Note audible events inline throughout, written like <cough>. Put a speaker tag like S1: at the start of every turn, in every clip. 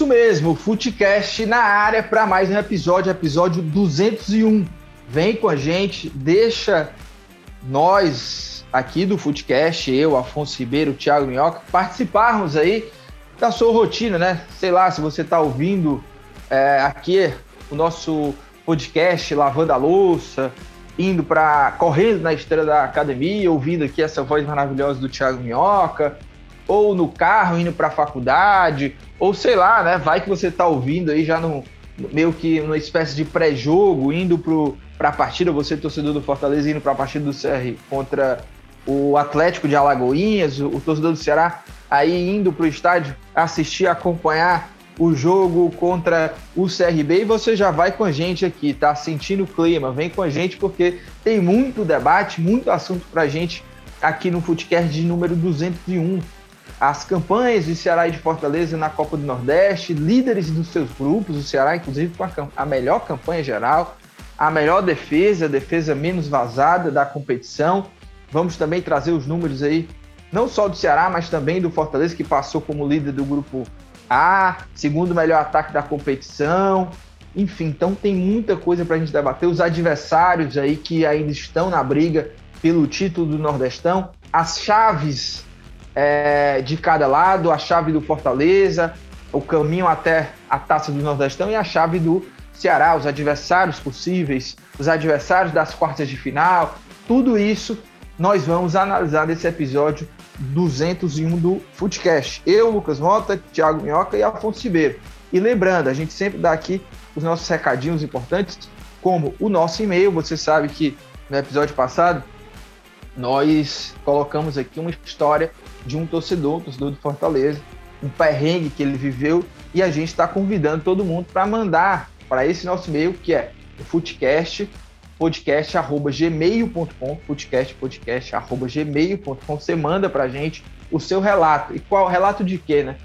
S1: Isso mesmo, Footcast na área para mais um episódio, episódio 201. Vem com a gente, deixa nós aqui do Footcast, eu, Afonso Ribeiro, Thiago Minhoca, participarmos aí da sua rotina, né? Sei lá, se você está ouvindo é, aqui o nosso podcast lavando a louça, indo para correndo na esteira da academia, ouvindo aqui essa voz maravilhosa do Thiago Minhoca, ou no carro indo para a faculdade, ou sei lá, né? Vai que você está ouvindo aí já no meio que numa espécie de pré-jogo, indo para a partida, você torcedor do Fortaleza indo para a partida do CR contra o Atlético de Alagoinhas, o, torcedor do Ceará aí indo para o estádio assistir, acompanhar o jogo contra o CRB e você já vai com a gente aqui, tá? Sentindo o clima, vem com a gente porque tem muito debate, muito assunto pra gente aqui no Footcast de número 201 as campanhas de Ceará e de Fortaleza na Copa do Nordeste, líderes dos seus grupos, o Ceará, inclusive, com a, a melhor campanha geral, a melhor defesa, a defesa menos vazada da competição. Vamos também trazer os números aí, não só do Ceará, mas também do Fortaleza, que passou como líder do grupo A, segundo melhor ataque da competição. Enfim, então tem muita coisa para a gente debater. Os adversários aí que ainda estão na briga pelo título do Nordestão, as chaves é, de cada lado, a chave do Fortaleza, o caminho até a taça do Nordestão e a chave do Ceará, os adversários possíveis, os adversários das quartas de final, tudo isso nós vamos analisar nesse episódio 201 do Footcast. Eu, Lucas Mota, Thiago Minhoca e Afonso Ribeiro. E lembrando, a gente sempre dá aqui os nossos recadinhos importantes, como o nosso e-mail. Você sabe que no episódio passado nós colocamos aqui uma história de um torcedor, um torcedor do Fortaleza, um perrengue que ele viveu e a gente está convidando todo mundo para mandar para esse nosso e-mail que é o footcast podcast@gmail.com, footcast podcast@gmail.com. Você manda para a gente o seu relato. E qual relato de quê, né?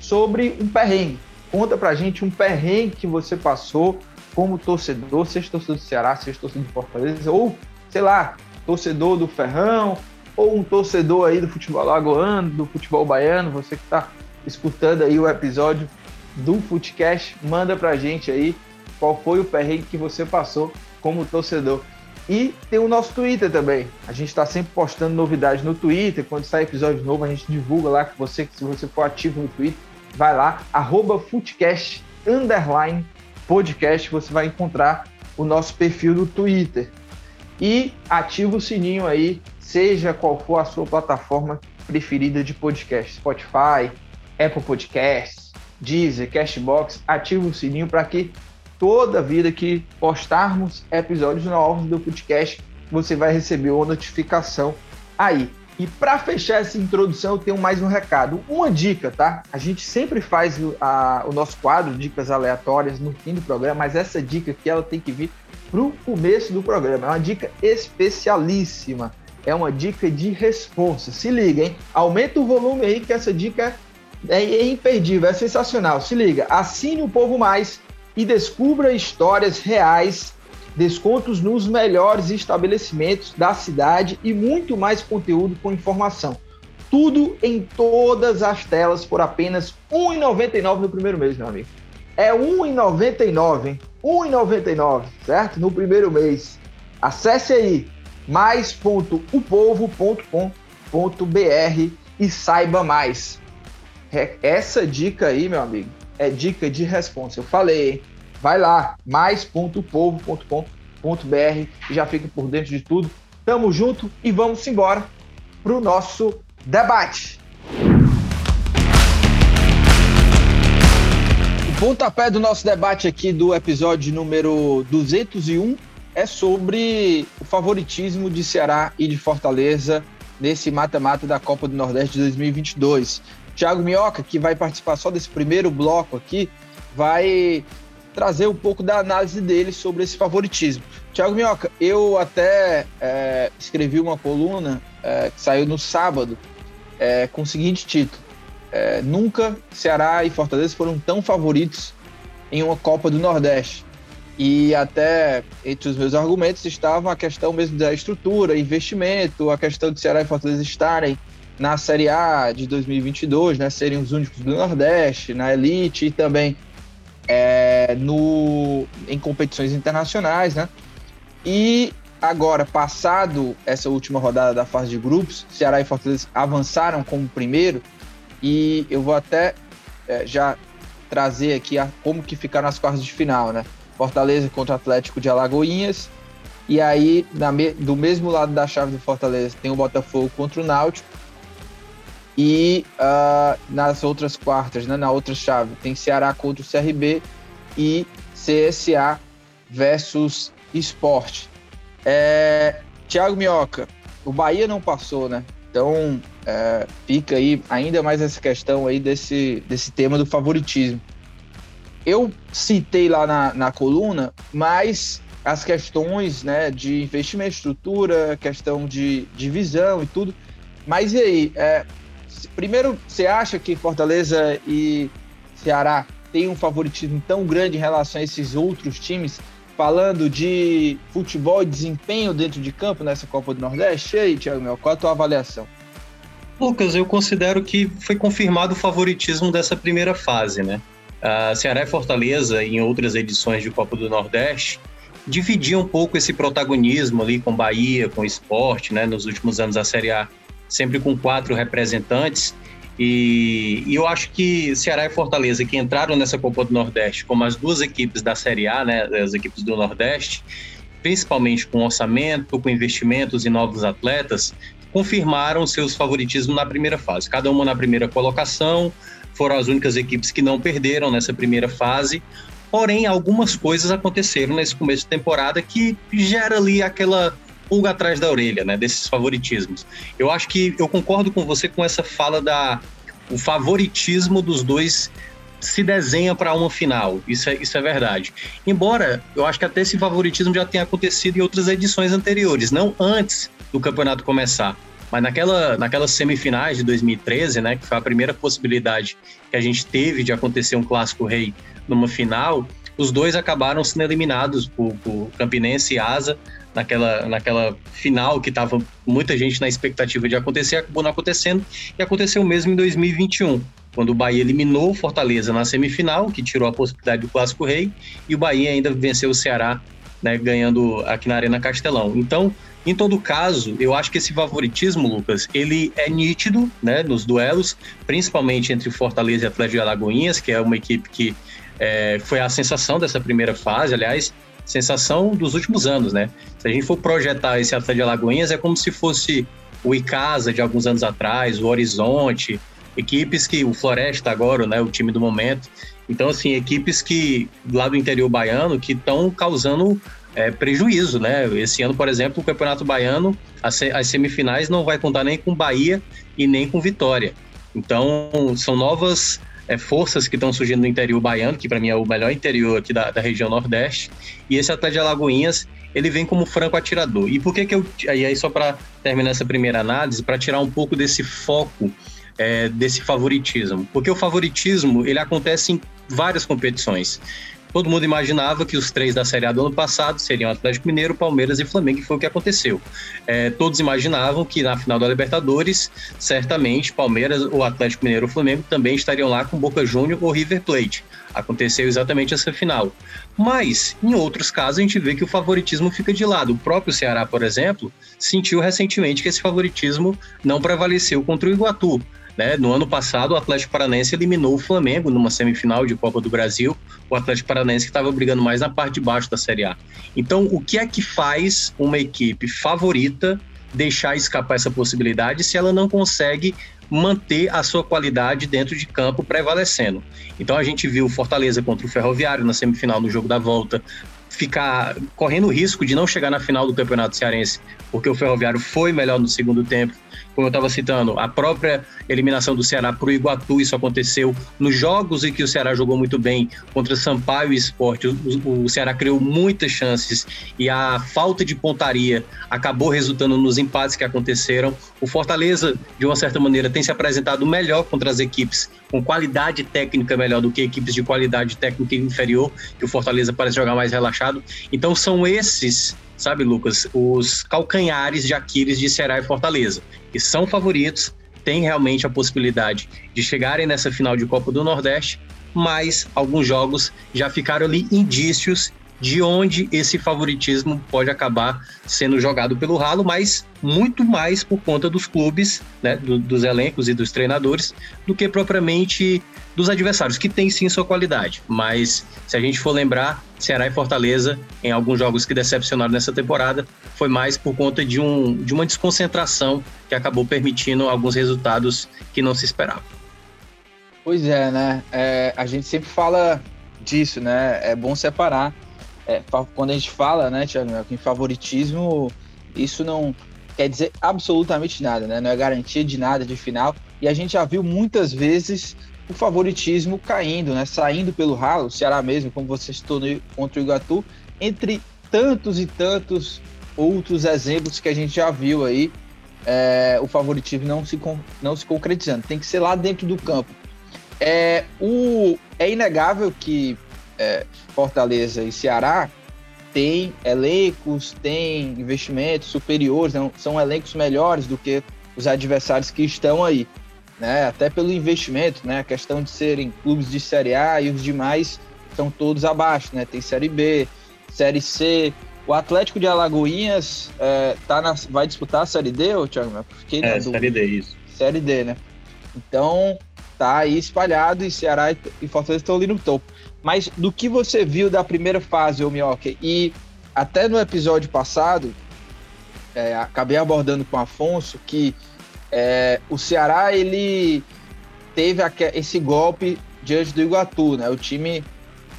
S1: Sobre um perrengue. Conta para a gente um perrengue que você passou como torcedor, seja torcedor do Ceará, seja torcedor do Fortaleza, ou, sei lá, torcedor do Ferrão, ou um torcedor aí do futebol lagoano, do futebol baiano, você que está escutando aí o episódio do Footcast, manda pra gente aí qual foi o perrengue que você passou como torcedor. E tem o nosso Twitter também. A gente está sempre postando novidades no Twitter. Quando sai episódio novo, a gente divulga lá que você, se você for ativo no Twitter, vai lá, arroba Footcast, underline, podcast, você vai encontrar o nosso perfil no Twitter. E ativa o sininho aí seja qual for a sua plataforma preferida de podcast, Spotify, Apple Podcasts, Deezer, Cashbox, ative o sininho para que toda vida que postarmos episódios novos do podcast, você vai receber uma notificação aí. E para fechar essa introdução, eu tenho mais um recado. Uma dica, tá? A gente sempre faz o, a, o nosso quadro, dicas aleatórias, no fim do programa, mas essa dica aqui ela tem que vir para o começo do programa. É uma dica especialíssima é uma dica de responsa. Se liga, hein? Aumenta o volume aí que essa dica é, é imperdível, é sensacional. Se liga, assine o Povo Mais e descubra histórias reais, descontos nos melhores estabelecimentos da cidade e muito mais conteúdo com informação. Tudo em todas as telas por apenas R$ 1,99 no primeiro mês, meu amigo. É R$ 1,99, hein? R$ 1,99, certo? No primeiro mês. Acesse aí mais.upovo.com.br e saiba mais. Essa dica aí, meu amigo, é dica de resposta. Eu falei, hein? Vai lá, mais.povo.com.br e já fica por dentro de tudo. Tamo junto e vamos embora pro nosso debate. O pontapé do nosso debate aqui do episódio número 201 é sobre o favoritismo de Ceará e de Fortaleza nesse mata-mata da Copa do Nordeste de 2022. Thiago Minhoca, que vai participar só desse primeiro bloco aqui, vai trazer um pouco da análise dele sobre esse favoritismo. Thiago Minhoca, eu até é, escrevi uma coluna é, que saiu no sábado é, com o seguinte título: é, Nunca Ceará e Fortaleza foram tão favoritos em uma Copa do Nordeste. E até entre os meus argumentos estava a questão mesmo da estrutura, investimento, a questão de Ceará e Fortaleza estarem na Série A de 2022, né, serem os únicos do Nordeste, na elite e também é, no, em competições internacionais, né? E agora, passado essa última rodada da fase de grupos, Ceará e Fortaleza avançaram como primeiro e eu vou até é, já trazer aqui a, como que ficaram as quartas de final, né? Fortaleza contra o Atlético de Alagoinhas. E aí, me, do mesmo lado da chave do Fortaleza, tem o Botafogo contra o Náutico. E uh, nas outras quartas, né, na outra chave, tem Ceará contra o CRB e CSA versus Esporte. É, Thiago Minhoca, o Bahia não passou, né? Então é, fica aí ainda mais essa questão aí desse, desse tema do favoritismo eu citei lá na, na coluna, mas as questões né, de investimento, estrutura, questão de, visão e tudo. Mas e aí? É, primeiro, você acha que Fortaleza e Ceará têm um favoritismo tão grande em relação a esses outros times, falando de futebol e desempenho dentro de campo nessa Copa do Nordeste? E aí, Thiago Mel, qual a tua avaliação?
S2: Lucas, eu considero que foi confirmado o favoritismo dessa primeira fase, né? Ceará e Fortaleza, em outras edições de Copa do Nordeste, dividiam um pouco esse protagonismo ali com Bahia, com esporte, né? Nos últimos anos a Série A, sempre com quatro representantes. E, e, eu acho que Ceará e Fortaleza, que entraram nessa Copa do Nordeste como as duas equipes da Série A, né? As equipes do Nordeste, principalmente com orçamento, com investimentos em novos atletas, confirmaram seus favoritismos na primeira fase. Cada uma na primeira colocação, foram as únicas equipes que não perderam nessa primeira fase. Porém, algumas coisas aconteceram nesse começo de temporada que gera ali aquela pulga atrás da orelha, né, desses favoritismos. Eu acho que eu concordo com você com essa fala da o favoritismo dos dois se desenha para uma final. Isso é, isso é verdade. Embora eu acho que até esse favoritismo já tenha acontecido em outras edições anteriores, não antes do campeonato começar. Mas naquela, naquelas semifinais de 2013, né, que foi a primeira possibilidade que a gente teve de acontecer um clássico rei numa final, os dois acabaram sendo eliminados por, por Campinense e Asa naquela, naquela final que estava muita gente na expectativa de acontecer, acabou não acontecendo e aconteceu mesmo em 2021, quando o Bahia eliminou o Fortaleza na semifinal, que tirou a possibilidade do Clássico Rei, e o Bahia ainda venceu o Ceará, né, ganhando aqui na Arena Castelão. Então, em todo caso, eu acho que esse favoritismo, Lucas, ele é nítido, né, nos duelos, principalmente entre Fortaleza e Atlético de Alagoinhas, que é uma equipe que é, foi a sensação dessa primeira fase, aliás, sensação dos últimos anos, né? Se a gente for projetar esse Atlético de Alagoinhas, é como se fosse o Icasa de alguns anos atrás, o Horizonte, equipes que o Floresta agora, né, o time do momento. Então, assim, equipes que lá do interior baiano que estão causando é, prejuízo, né? Esse ano, por exemplo, o Campeonato Baiano, as, semifinais não vai contar nem com Bahia e nem com Vitória. Então, são novas é, forças que estão surgindo no interior baiano, que para mim é o melhor interior aqui da, da região Nordeste. E esse Atlético de Alagoinhas, ele vem como franco atirador. E por que que eu... E aí, só para terminar essa primeira análise, para tirar um pouco desse foco é, desse favoritismo. Porque o favoritismo, ele acontece em várias competições. Todo mundo imaginava que os três da Série A do ano passado seriam Atlético Mineiro, Palmeiras e Flamengo, e foi o que aconteceu. É, todos imaginavam que na final da Libertadores, certamente Palmeiras, o Atlético Mineiro ou Flamengo também estariam lá com Boca Júnior ou River Plate. Aconteceu exatamente essa final. Mas, em outros casos, a gente vê que o favoritismo fica de lado. O próprio Ceará, por exemplo, sentiu recentemente que esse favoritismo não prevaleceu contra o Iguatu. Né? No ano passado, o Atlético Paranaense eliminou o Flamengo numa semifinal de Copa do Brasil, o Atlético Paranaense que estava brigando mais na parte de baixo da Série A. Então, o que é que faz uma equipe favorita deixar escapar essa possibilidade se ela não consegue manter a sua qualidade dentro de campo prevalecendo. Então a gente viu Fortaleza contra o Ferroviário na semifinal no jogo da volta ficar correndo o risco de não chegar na final do Campeonato Cearense, porque o Ferroviário foi melhor no segundo tempo. Como eu estava citando, a própria eliminação do Ceará para o Iguatu, isso aconteceu nos jogos em que o Ceará jogou muito bem contra Sampaio e Esporte. O, o Ceará criou muitas chances e a falta de pontaria acabou resultando nos empates que aconteceram. O Fortaleza, de uma certa maneira, tem se apresentado melhor contra as equipes com qualidade técnica melhor do que equipes de qualidade técnica inferior, que o Fortaleza parece jogar mais relaxado. Então são esses, sabe, Lucas, os calcanhares de Aquiles de Ceará e Fortaleza, que são favoritos, têm realmente a possibilidade de chegarem nessa final de Copa do Nordeste, mas alguns jogos já ficaram ali indícios de onde esse favoritismo pode acabar sendo jogado pelo ralo, mas muito mais por conta dos clubes, né, do, dos elencos e dos treinadores, do que propriamente dos adversários, que tem sim sua qualidade. Mas se a gente for lembrar, Ceará e Fortaleza, em alguns jogos que decepcionaram nessa temporada, foi mais por conta de, um, de uma desconcentração que acabou permitindo alguns resultados que não se esperavam.
S1: Pois é, né? É, a gente sempre fala disso, né? É bom separar é, quando a gente fala, né, Thiago, em favoritismo, isso não quer dizer absolutamente nada, né? Não é garantia de nada de final. E a gente já viu muitas vezes o favoritismo caindo, né? Saindo pelo ralo, o Ceará mesmo, como você citou contra o Iguatu, entre tantos e tantos outros exemplos que a gente já viu aí, é, o favoritismo não se, não se concretizando. Tem que ser lá dentro do campo. É, o, é inegável que é, Fortaleza e Ceará tem elencos, tem investimentos superiores, não, são elencos melhores do que os adversários que estão aí, né? Até pelo investimento, né? A questão de serem clubes de Série A e os demais estão todos abaixo, né? Tem Série B, Série C. O Atlético de Alagoinhas é, tá na, vai disputar a Série D, ou Thiago?
S2: Fiquei é, Série D, isso.
S1: Série D, né? Então, tá aí espalhado e Ceará e Fortaleza estão ali no topo. Mas do que você viu da primeira fase, o Minhoca, e até no episódio passado, é, acabei abordando com o Afonso que é, o Ceará ele teve esse golpe diante do Iguatu, né? O time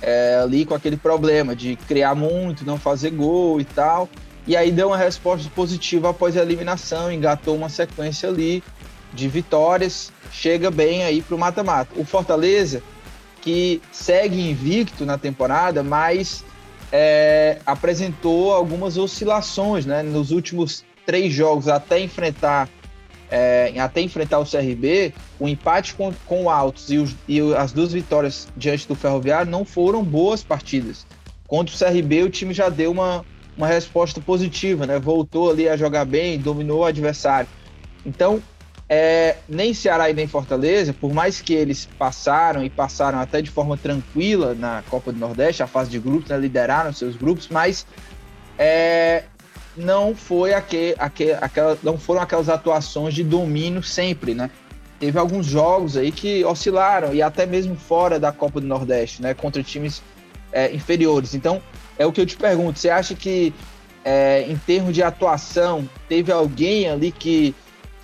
S1: é, ali com aquele problema de criar muito, não fazer gol e tal. E aí deu uma resposta positiva após a eliminação, engatou uma sequência ali de vitórias, chega bem aí para o mata-mata. O Fortaleza, que segue invicto na temporada, mas é, apresentou algumas oscilações né, nos últimos três jogos até enfrentar é, até enfrentar o CRB, o empate com, com o Altos e, os, e, as duas vitórias diante do Ferroviário não foram boas partidas. Contra o CRB, o time já deu uma, uma resposta positiva, né? Voltou ali a jogar bem, dominou o adversário. Então, é, nem Ceará e nem Fortaleza, por mais que eles passaram e passaram até de forma tranquila na Copa do Nordeste, a fase de grupos, né, lideraram seus grupos, mas é, não foi aquela, não foram aquelas atuações de domínio sempre, né? Teve alguns jogos aí que oscilaram e até mesmo fora da Copa do Nordeste, né? Contra times é, inferiores. Então, é o que eu te pergunto. Você acha que, é, em termos de atuação, teve alguém ali que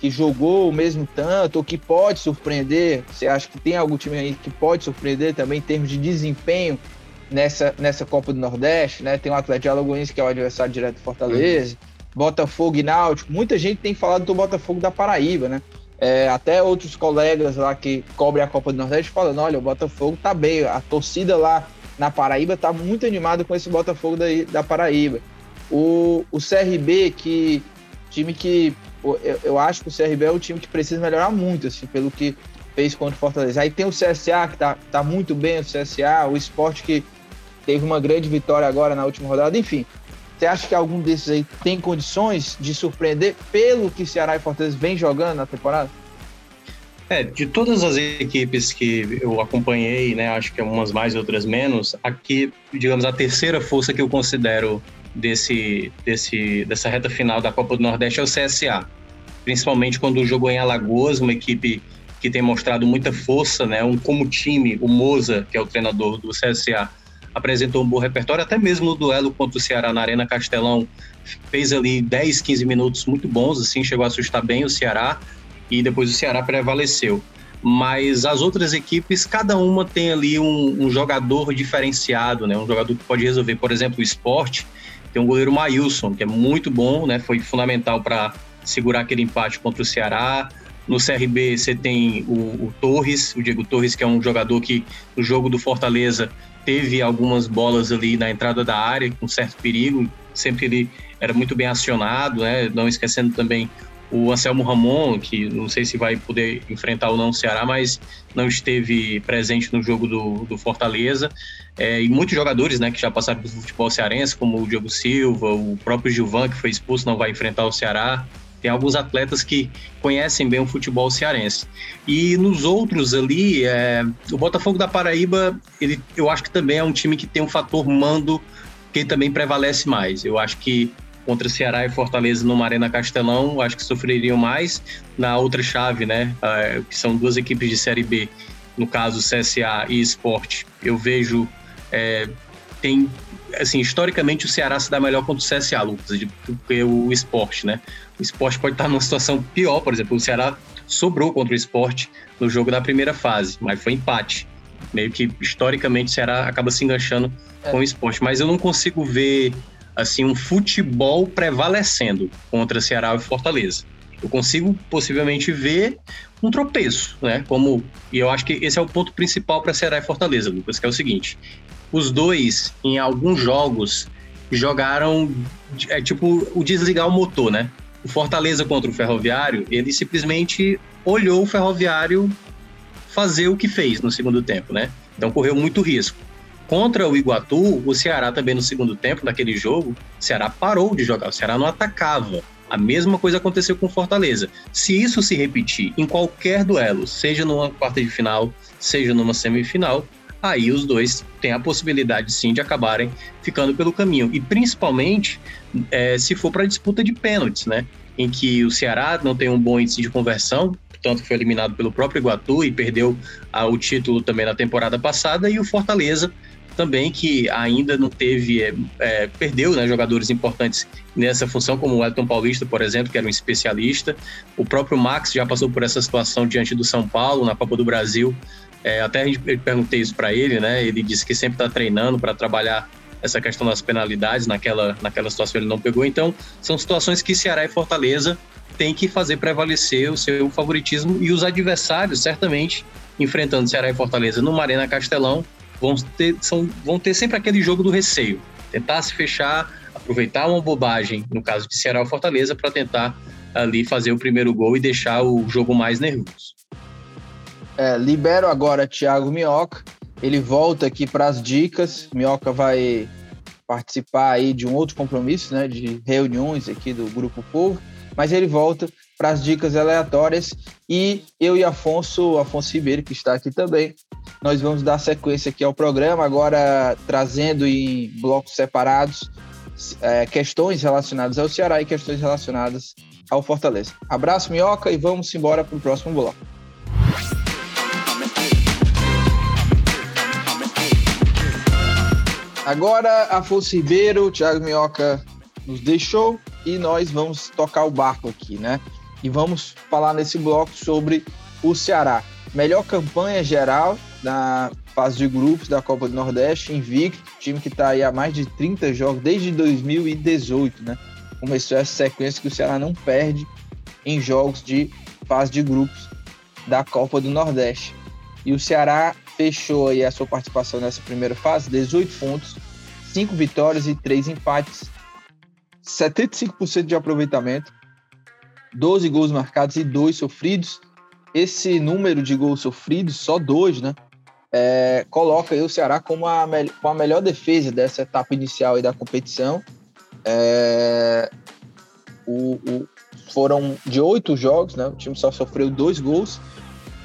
S1: que jogou o mesmo tanto, ou que pode surpreender? Você acha que tem algum time aí que pode surpreender também em termos de desempenho nessa, nessa Copa do Nordeste? Né? Tem o Atlético de Alagoas, que é o adversário direto do Fortaleza, uhum. Botafogo e Náutico. Muita gente tem falado do Botafogo da Paraíba, né? É, até outros colegas lá que cobrem a Copa do Nordeste falando: olha, o Botafogo tá bem, a torcida lá na Paraíba tá muito animada com esse Botafogo da, da Paraíba. O, o CRB, que time que eu, eu, acho que o CRB é o time que precisa melhorar muito, assim, pelo que fez contra o Fortaleza. Aí tem o CSA, que tá, tá muito bem, o CSA, o esporte que teve uma grande vitória agora na última rodada, enfim. Você acha que algum desses aí tem condições de surpreender pelo que Ceará e Fortaleza vem jogando na temporada?
S2: É, de todas as equipes que eu acompanhei, né, acho que umas mais e outras menos, aqui, digamos, a terceira força que eu considero desse, desse, dessa reta final da Copa do Nordeste é o CSA. Principalmente quando jogou em Alagoas, uma equipe que tem mostrado muita força, né? Um, como time, o Moza, que é o treinador do CSA, apresentou um bom repertório, até mesmo no duelo contra o Ceará na Arena Castelão, fez ali 10, 15 minutos muito bons, assim, chegou a assustar bem o Ceará, e depois o Ceará prevaleceu. mas as outras equipes, cada uma tem ali um, um, jogador diferenciado, né? Um jogador que pode resolver, por exemplo, o esporte. Tem um goleiro Maílson, que é muito bom, né? Foi fundamental para segurar aquele empate contra o Ceará. No CRB você tem o, o, Torres, o Diego Torres, que é um jogador que no jogo do Fortaleza teve algumas bolas ali na entrada da área com certo perigo, sempre ele era muito bem acionado, né? Não esquecendo também o Anselmo Ramon, que não sei se vai poder enfrentar ou não o Ceará, mas não esteve presente no jogo do, do Fortaleza. É, e muitos jogadores né, que já passaram pelo futebol cearense, como o Diogo Silva, o próprio Gilvan, que foi expulso, não vai enfrentar o Ceará. Tem alguns atletas que conhecem bem o futebol cearense. E nos outros ali, é, o Botafogo da Paraíba, ele, eu acho que também é um time que tem um fator mando que também prevalece mais. Eu acho que contra Ceará e Fortaleza numa Arena Castelão, acho que sofreriam mais. Na outra chave, né, uh, que são duas equipes de Série B, no caso CSA e Esporte, eu vejo é, tem assim historicamente o Ceará se dá melhor contra o CSA, Lucas, do que o Esporte, né? O Esporte pode estar numa situação pior, por exemplo, o Ceará sobrou contra o Esporte no jogo da primeira fase, mas foi empate. Meio que historicamente o Ceará acaba se enganchando é. com o Esporte, mas eu não consigo ver assim um futebol prevalecendo contra Ceará e Fortaleza. Eu consigo possivelmente ver um tropeço, né? Como e eu acho que esse é o ponto principal para Ceará e Fortaleza, Lucas, que é o seguinte: os dois em alguns jogos jogaram é tipo o desligar o motor, né? O Fortaleza contra o Ferroviário, ele simplesmente olhou o Ferroviário fazer o que fez no segundo tempo, né? Então correu muito risco. Contra o Iguatu, o Ceará também no segundo tempo, naquele jogo, o Ceará parou de jogar, o Ceará não atacava. A mesma coisa aconteceu com Fortaleza. Se isso se repetir em qualquer duelo, seja numa quarta de final, seja numa semifinal, aí os dois têm a possibilidade sim de acabarem ficando pelo caminho. E principalmente é, se for para disputa de pênaltis, né? Em que o Ceará não tem um bom índice de conversão, tanto foi eliminado pelo próprio Iguatu e perdeu ah, o título também na temporada passada, e o Fortaleza também que ainda não teve, é, é, perdeu né, jogadores importantes nessa função, como o Elton Paulista, por exemplo, que era um especialista. O próprio Max já passou por essa situação diante do São Paulo, na Copa do Brasil. É, até a gente, eu perguntei isso para ele, né? Ele disse que sempre está treinando para trabalhar essa questão das penalidades, naquela, naquela situação ele não pegou. Então, são situações que Ceará e Fortaleza têm que fazer prevalecer o seu favoritismo e os adversários, certamente, enfrentando Ceará e Fortaleza numa Arena Castelão, vão ter, são, vão ter sempre aquele jogo do receio. Tentar se fechar, aproveitar uma bobagem, no caso de Ceará ou Fortaleza, para tentar ali fazer o primeiro gol e deixar o jogo mais nervoso.
S1: É, libero agora Thiago Minhoca. Ele volta aqui para as dicas. Minhoca vai participar aí de um outro compromisso, né, de reuniões aqui do Grupo Povo, mas ele volta para as dicas aleatórias e eu e Afonso, Afonso Ribeiro, que está aqui também, nós vamos dar sequência aqui ao programa, agora trazendo em blocos separados é, questões relacionadas ao Ceará e questões relacionadas ao Fortaleza. Abraço, Minhoca, e vamos embora para o próximo bloco. Agora, Afonso Ribeiro, Thiago Minhoca nos deixou e nós vamos tocar o barco aqui, né? e vamos falar nesse bloco sobre o Ceará. Melhor campanha geral na fase de grupos da Copa do Nordeste, invicto, time que está aí há mais de 30 jogos desde 2018, né? Começou essa sequência que o Ceará não perde em jogos de fase de grupos da Copa do Nordeste. E o Ceará fechou aí a sua participação nessa primeira fase, 18 pontos, 5 vitórias e 3 empates, 75% de aproveitamento, 12 gols marcados e 2 sofridos. Esse número de gols sofridos, só dois, né? É, coloca o Ceará como a, com a melhor defesa dessa etapa inicial da competição. É, o, o, foram de oito jogos, né? O time só sofreu dois gols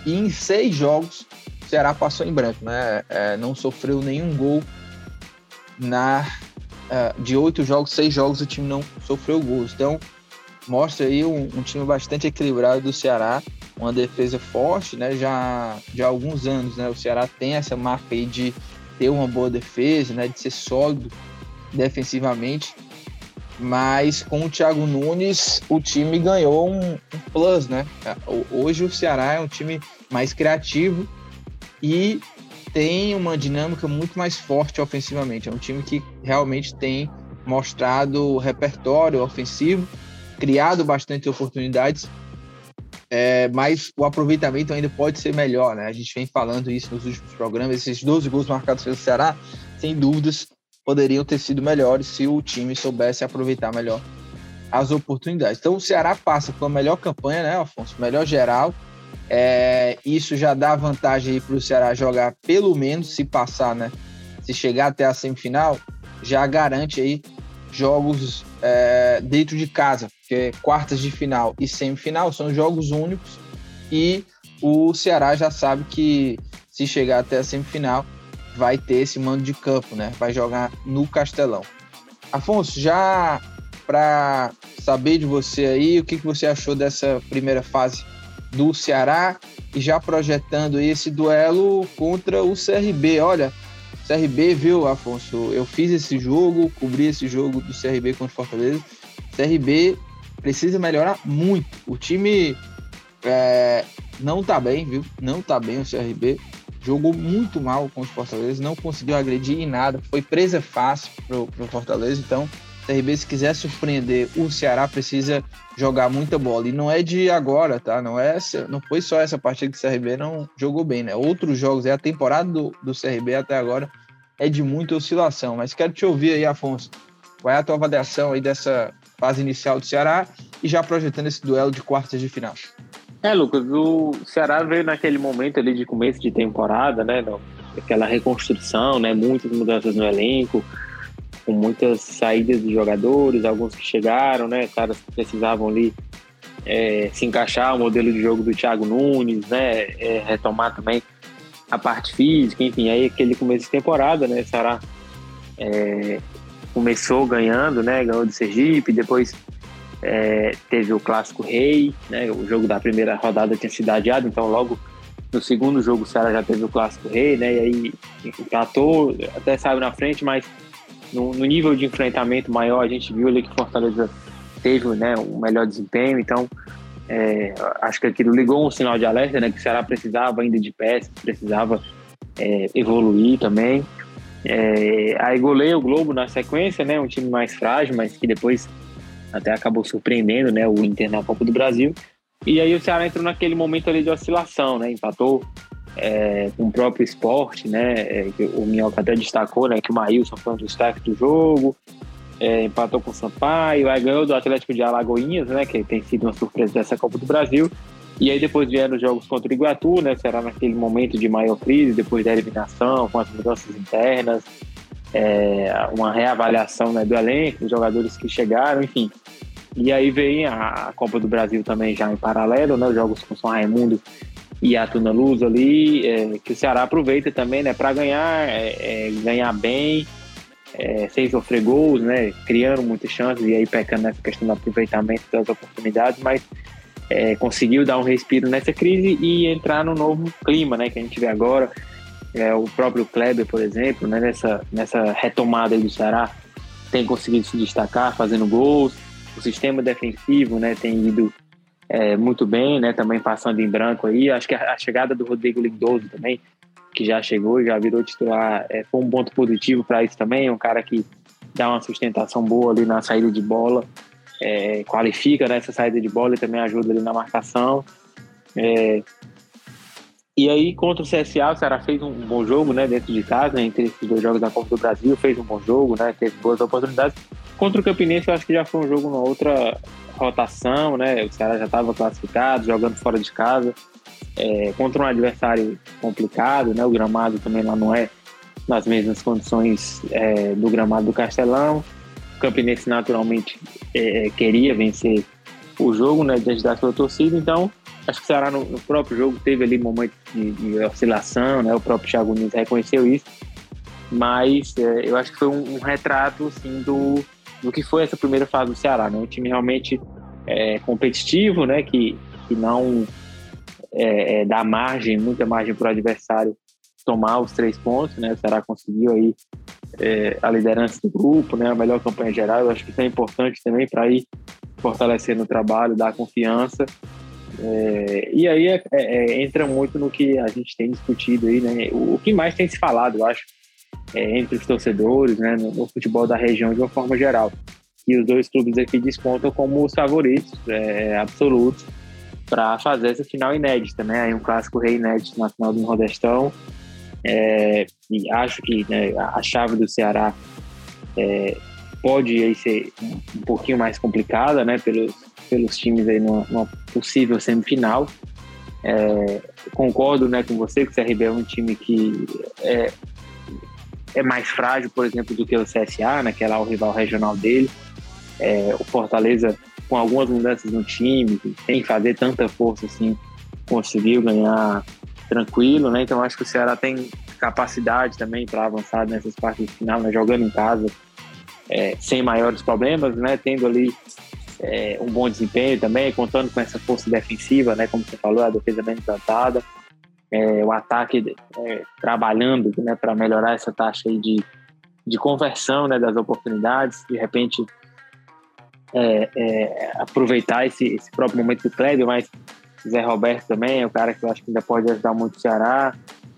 S1: e em seis jogos o Ceará passou em branco, né? É, não sofreu nenhum gol na é, de oito jogos, seis jogos o time não sofreu gols. Então mostra aí um, um, time bastante equilibrado do Ceará, uma defesa forte, né? Já, já há alguns anos, né? O Ceará tem essa marca aí de ter uma boa defesa, né? De ser sólido defensivamente. mas com o Thiago Nunes o time ganhou um, um plus, né? Hoje o Ceará é um time mais criativo e tem uma dinâmica muito mais forte ofensivamente. É um time que realmente tem mostrado repertório ofensivo, criado bastante oportunidades, é, mas o aproveitamento ainda pode ser melhor, né? A gente vem falando isso nos últimos programas. Esses 12 gols marcados pelo Ceará, sem dúvidas, poderiam ter sido melhores se o time soubesse aproveitar melhor as oportunidades. Então o Ceará passa com a melhor campanha, né, Afonso? Melhor geral. É, isso já dá vantagem para o Ceará jogar pelo menos se passar, né? Se chegar até a semifinal, já garante aí jogos é, dentro de casa, porque quartas de final e semifinal são jogos únicos e o Ceará já sabe que se chegar até a semifinal vai ter esse mando de campo, né? Vai jogar no Castelão. Afonso, já para saber de você aí, o que, que você achou dessa primeira fase do Ceará e já projetando esse duelo contra o CRB. Olha, CRB, viu, Afonso? Eu fiz esse jogo, cobri esse jogo do CRB contra o Fortaleza. CRB precisa melhorar muito. O time é, não tá bem, viu? Não tá bem o CRB jogou muito mal com os Fortaleza, não conseguiu agredir em nada, foi presa fácil pro, pro Fortaleza, então o CRB se quiser surpreender, o Ceará precisa jogar muita bola, e não é de agora, tá, não é essa, não foi só essa partida que o CRB não jogou bem, né, outros jogos, é a temporada do, do CRB até agora é de muita oscilação, mas quero te ouvir aí, Afonso, qual é a tua avaliação aí dessa fase inicial do Ceará e já projetando esse duelo de quartas de final?
S3: É, Lucas, o Ceará veio naquele momento ali de começo de temporada, né? Aquela reconstrução, né? Muitas mudanças no elenco, com muitas saídas de jogadores, alguns que chegaram, né? Caras que precisavam ali é, se encaixar o modelo de jogo do Thiago Nunes, né? É, retomar também a parte física, enfim, aí aquele começo de temporada, né? Ceará é, começou ganhando, né? Ganhou de Sergipe, depois é, teve o clássico Rei, né? O jogo da primeira rodada tinha sido adiado, então logo no segundo jogo o Ceará já teve o clássico Rei, né? E aí empatou, até saiu na frente, mas no, no, nível de enfrentamento maior a gente viu ali que Fortaleza teve, né, um melhor desempenho, então é, acho que aquilo ligou um sinal de alerta, né? Que o Ceará precisava ainda de peças, precisava é, evoluir também. É, aí goleia o Globo na sequência, né? Um time mais frágil, mas que depois até acabou surpreendendo, né, o Inter na Copa do Brasil. E aí o Ceará entrou naquele momento ali de oscilação, né, empatou é, com o próprio esporte, né, é, o Minhoca até destacou, né, que o Maílson foi um destaque do jogo, é, empatou com o Sampaio, aí ganhou do Atlético de Alagoinhas, né, que tem sido uma surpresa dessa Copa do Brasil, e aí depois vieram os jogos contra o Iguatu, né, será naquele momento de maior crise, depois da eliminação, com as mudanças internas, é, uma reavaliação né, do elenco, os jogadores que chegaram, enfim. E aí vem a Copa do Brasil também já em paralelo, né, os jogos com São Raimundo e a Tuna Luz ali, é, que o Ceará aproveita também né, para ganhar, é, é, ganhar bem, é, sem sofrer gols, né, criando muitas chances e aí pecando nessa questão do aproveitamento das oportunidades, mas é, conseguiu dar um respiro nessa crise e entrar no novo clima né, que a gente vê agora é, o próprio Kleber, por exemplo, né, nessa, nessa retomada do Ceará, tem conseguido se destacar fazendo gols. O sistema defensivo né, tem ido é, muito bem, né, também passando em branco aí. Acho que a, a chegada do Rodrigo Lindoso também, que já chegou e já virou titular, é, foi um ponto positivo para isso também. Um cara que dá uma sustentação boa ali na saída de bola, é, qualifica nessa saída de bola e também ajuda ali na marcação. É, e aí, contra o CSA, o Ceará fez um bom jogo, né, dentro de casa, né, entre esses dois jogos da Copa do Brasil, fez um bom jogo, né, teve boas oportunidades. Contra o Campinense, eu acho que já foi um jogo numa outra rotação, né, o Ceará já estava classificado, jogando fora de casa, é, contra um adversário complicado, né, o gramado também lá não é nas mesmas condições é, do gramado do Castelão. Campinense, naturalmente, é, queria vencer o jogo, né, diante da sua torcida, então Acho que o Ceará no, no próprio jogo teve ali momentos de, de, oscilação, né? O próprio Thiago Nunes reconheceu isso. Mas é, eu acho que foi um, um, retrato assim, do, do que foi essa primeira fase do Ceará, né? Um time realmente é, competitivo, né? Que, que não é, é, dá margem, muita margem para o adversário tomar os três pontos, né? O Ceará conseguiu aí é, a liderança do grupo, né? A melhor campanha geral. Eu acho que isso é importante também para ir fortalecendo o trabalho, dar confiança. É, e aí é, é, é, entra muito no que a gente tem discutido aí, né? O, o que mais tem se falado, eu acho, é, entre os torcedores, né? No, no, futebol da região de uma forma geral. E os dois clubes aqui descontam como os favoritos absolutos para fazer essa final inédita, né? Aí um clássico rei inédito na final do Nordestão. É, e acho que né, a chave do Ceará é, pode aí ser um pouquinho mais complicada, né? Pelos, pelos times aí numa, numa possível semifinal. É, concordo né, com você que o CRB é um time que é, é mais frágil, por exemplo, do que o CSA, né, que é lá o rival regional dele. É, o Fortaleza com algumas mudanças no time, sem fazer tanta força assim, conseguiu ganhar tranquilo, né? Então acho que o Ceará tem capacidade também para avançar nessas partes de final, né? jogando em casa, é, sem maiores problemas, né? Tendo ali é, um bom desempenho também, contando com essa força defensiva, né? Como você falou, a defesa bem implantada, é, o ataque é, trabalhando, né? Para melhorar essa taxa aí de, de conversão, né? Das oportunidades, de repente é, é, aproveitar esse, esse próprio momento do Clédio, mas Zé Roberto também é um cara que eu acho que ainda pode ajudar muito o Ceará.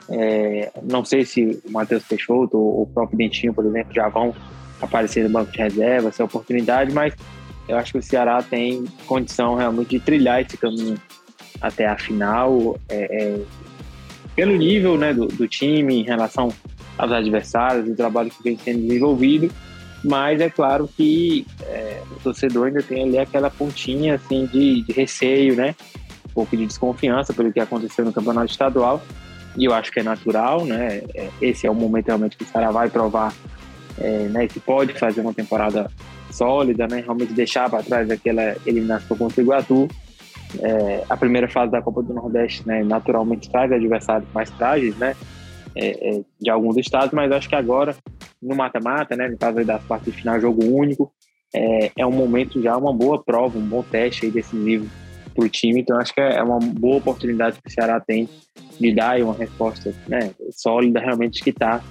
S3: É, não sei se o Matheus Peixoto ou o próprio Dentinho, por exemplo, já vão aparecer no banco de reserva, essa oportunidade, mas eu acho que o Ceará tem condição realmente de trilhar esse caminho até a final, é, é, pelo nível né, do, do, time em relação aos adversários, o trabalho que vem sendo desenvolvido mas é claro que é, o torcedor ainda tem ali aquela pontinha assim de, de, receio, né? Pouco de desconfiança pelo que aconteceu no campeonato estadual. E eu acho que é natural, né? É, esse é o momento realmente que o Ceará vai provar é, né, que pode fazer uma temporada sólida, né? Realmente deixar para trás aquela eliminação contra o Iguatu. É, a primeira fase da Copa do Nordeste, né, naturalmente traz adversários mais frágeis, né? É, é, de alguns estados, mas acho que agora no mata-mata, né? No caso das partes de final, jogo único. É, é um momento já, uma boa prova, um bom teste aí decisivo para o time. Então, acho que é uma boa oportunidade que o Ceará tem de dar uma resposta né, sólida, realmente, que está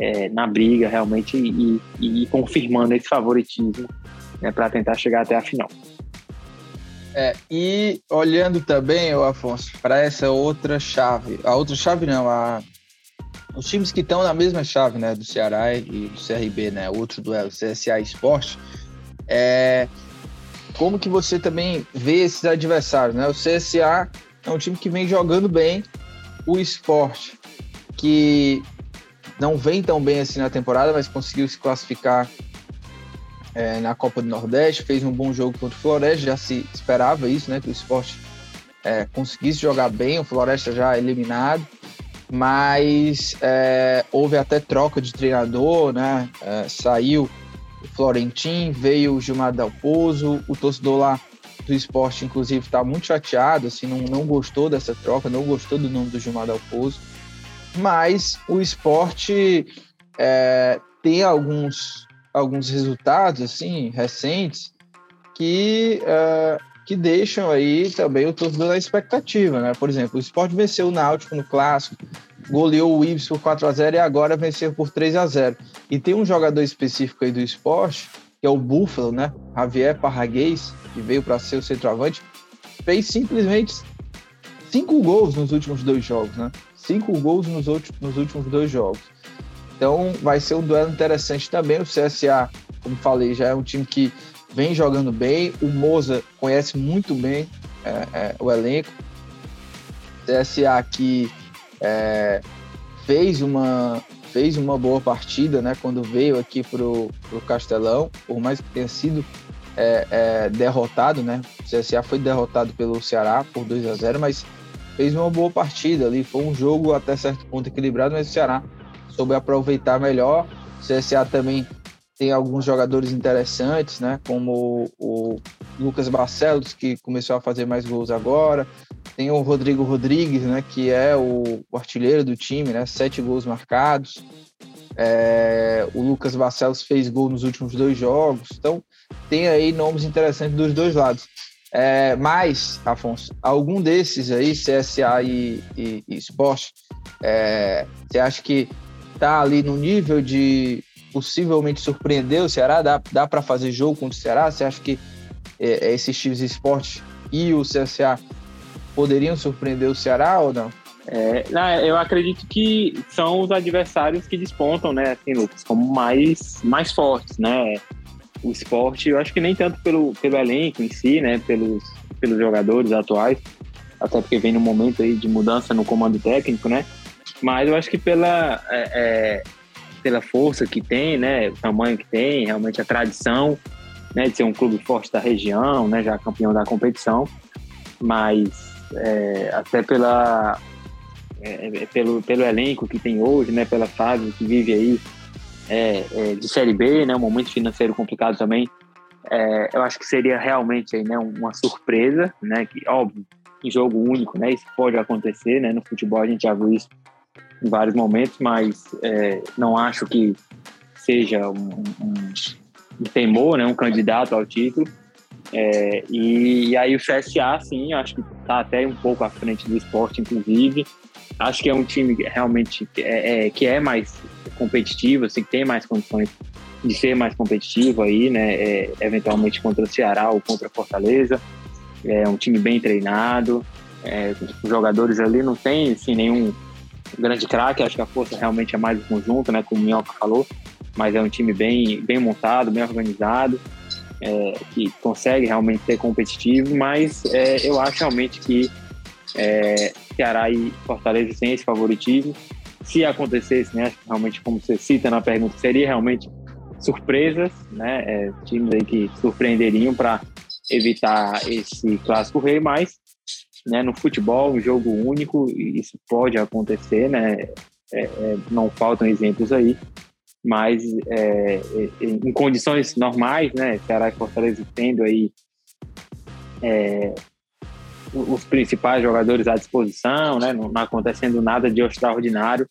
S3: é, na briga, realmente, e, e, confirmando esse favoritismo né, para tentar chegar até a final.
S1: É, e olhando também, Afonso, para essa outra chave, a outra chave não, a os times que estão na mesma chave, né, do Ceará e do CRB, né, outro duelo, CSA Esporte, é, como que você também vê esses adversários, né? O CSA é um time que vem jogando bem, o Esporte, que não vem tão bem assim na temporada, mas conseguiu se classificar é, na Copa do Nordeste, fez um bom jogo contra o Floresta, já se esperava isso, né? Que o esporte é, conseguisse jogar bem, o Floresta já eliminado mas é, houve até troca de treinador, né? É, saiu o Florentin, veio o Gilmar Dalpozo, o torcedor lá do esporte, inclusive, está muito chateado, assim, não, não gostou dessa troca, não gostou do nome do Gilmar Dalpozo, mas o esporte é, tem alguns, alguns resultados, assim, recentes, que é, que deixam aí também o torcedor na expectativa, né? Por exemplo, o Sport venceu o Náutico no Clássico, goleou o Ibis por 4 a 0 e agora venceu por 3 a 0 E tem um jogador específico aí do esporte, que é o Búfalo, né? Javier Parraguês, que veio para ser o centroavante, fez simplesmente cinco gols nos últimos dois jogos, né? Cinco gols nos, últimos, nos últimos dois jogos. Então vai ser um duelo interessante também. O CSA, como falei, já é um time que vem jogando bem. O Moza conhece muito bem é, é, o elenco. CSA que é, fez uma fez uma boa partida, né? Quando veio aqui pro, pro Castelão, por mais que tenha sido é, é, derrotado, né? O CSA foi derrotado pelo Ceará por 2 a 0 mas fez uma boa partida ali. Foi um jogo até certo ponto equilibrado, mas o Ceará soube aproveitar melhor. O CSA também tem alguns jogadores interessantes, né? Como o Lucas Barcelos, que começou a fazer mais gols agora. Tem o Rodrigo Rodrigues, né? Que é o, artilheiro do time, né? Sete gols marcados. É, o Lucas Barcelos fez gol nos últimos dois jogos. Então, tem aí nomes interessantes dos dois lados. É, mas, Afonso, algum desses aí, CSA e, e, e Sport, é, você acha que tá ali no nível de possivelmente surpreender o Ceará? Dá, dá para fazer jogo contra o Ceará? Você acha que é, esses times de esporte e o CSA poderiam surpreender o Ceará ou não?
S3: É, não, eu acredito que são os adversários que despontam, né, assim, Lucas, como mais, mais fortes, né? O esporte, eu acho que nem tanto pelo, pelo elenco em si, né, pelos, pelos jogadores atuais, até porque vem no momento aí de mudança no comando técnico, né? Mas eu acho que pela, é, é, pela força que tem, né, o tamanho que tem, realmente a tradição, né, de ser um clube forte da região, né, já campeão da competição, mas é, até pela é, é, pelo, pelo elenco que tem hoje, né, pela fase que vive aí é, é, de Série B, né, um momento financeiro complicado também, é, eu acho que seria realmente aí, né, uma surpresa, né, que óbvio, em jogo único, né, isso pode acontecer, né, no futebol a gente já viu isso em vários momentos, mas é, não acho que seja um, um, um temor, né, um candidato ao título, é, e, e, aí o CSA, sim, acho que está até um pouco à frente do esporte, inclusive. Acho que é um time realmente é, é, que é mais competitivo, assim, que tem mais condições de ser mais competitivo aí, né? É, eventualmente contra o Ceará ou contra a Fortaleza. É um time bem treinado. É, jogadores ali não tem assim, nenhum grande craque. Acho que a força realmente é mais o conjunto, né? Como o Minhoca falou. Mas é um time bem, bem montado, bem organizado. É, que consegue realmente ser competitivo, mas é, eu acho realmente que é, Ceará e Fortaleza têm esse favoritismo. Se acontecesse, né, realmente como você cita na pergunta, seria realmente surpresas, né, é, times aí que surpreenderiam para evitar esse clássico rei, mas né, no futebol, um jogo único, isso pode acontecer, né, é, é não faltam exemplos aí, mas é, é, em condições normais, né, Ceará e Fortaleza tendo aí é, os principais jogadores à disposição, né? Não, não, acontecendo nada de extraordinário.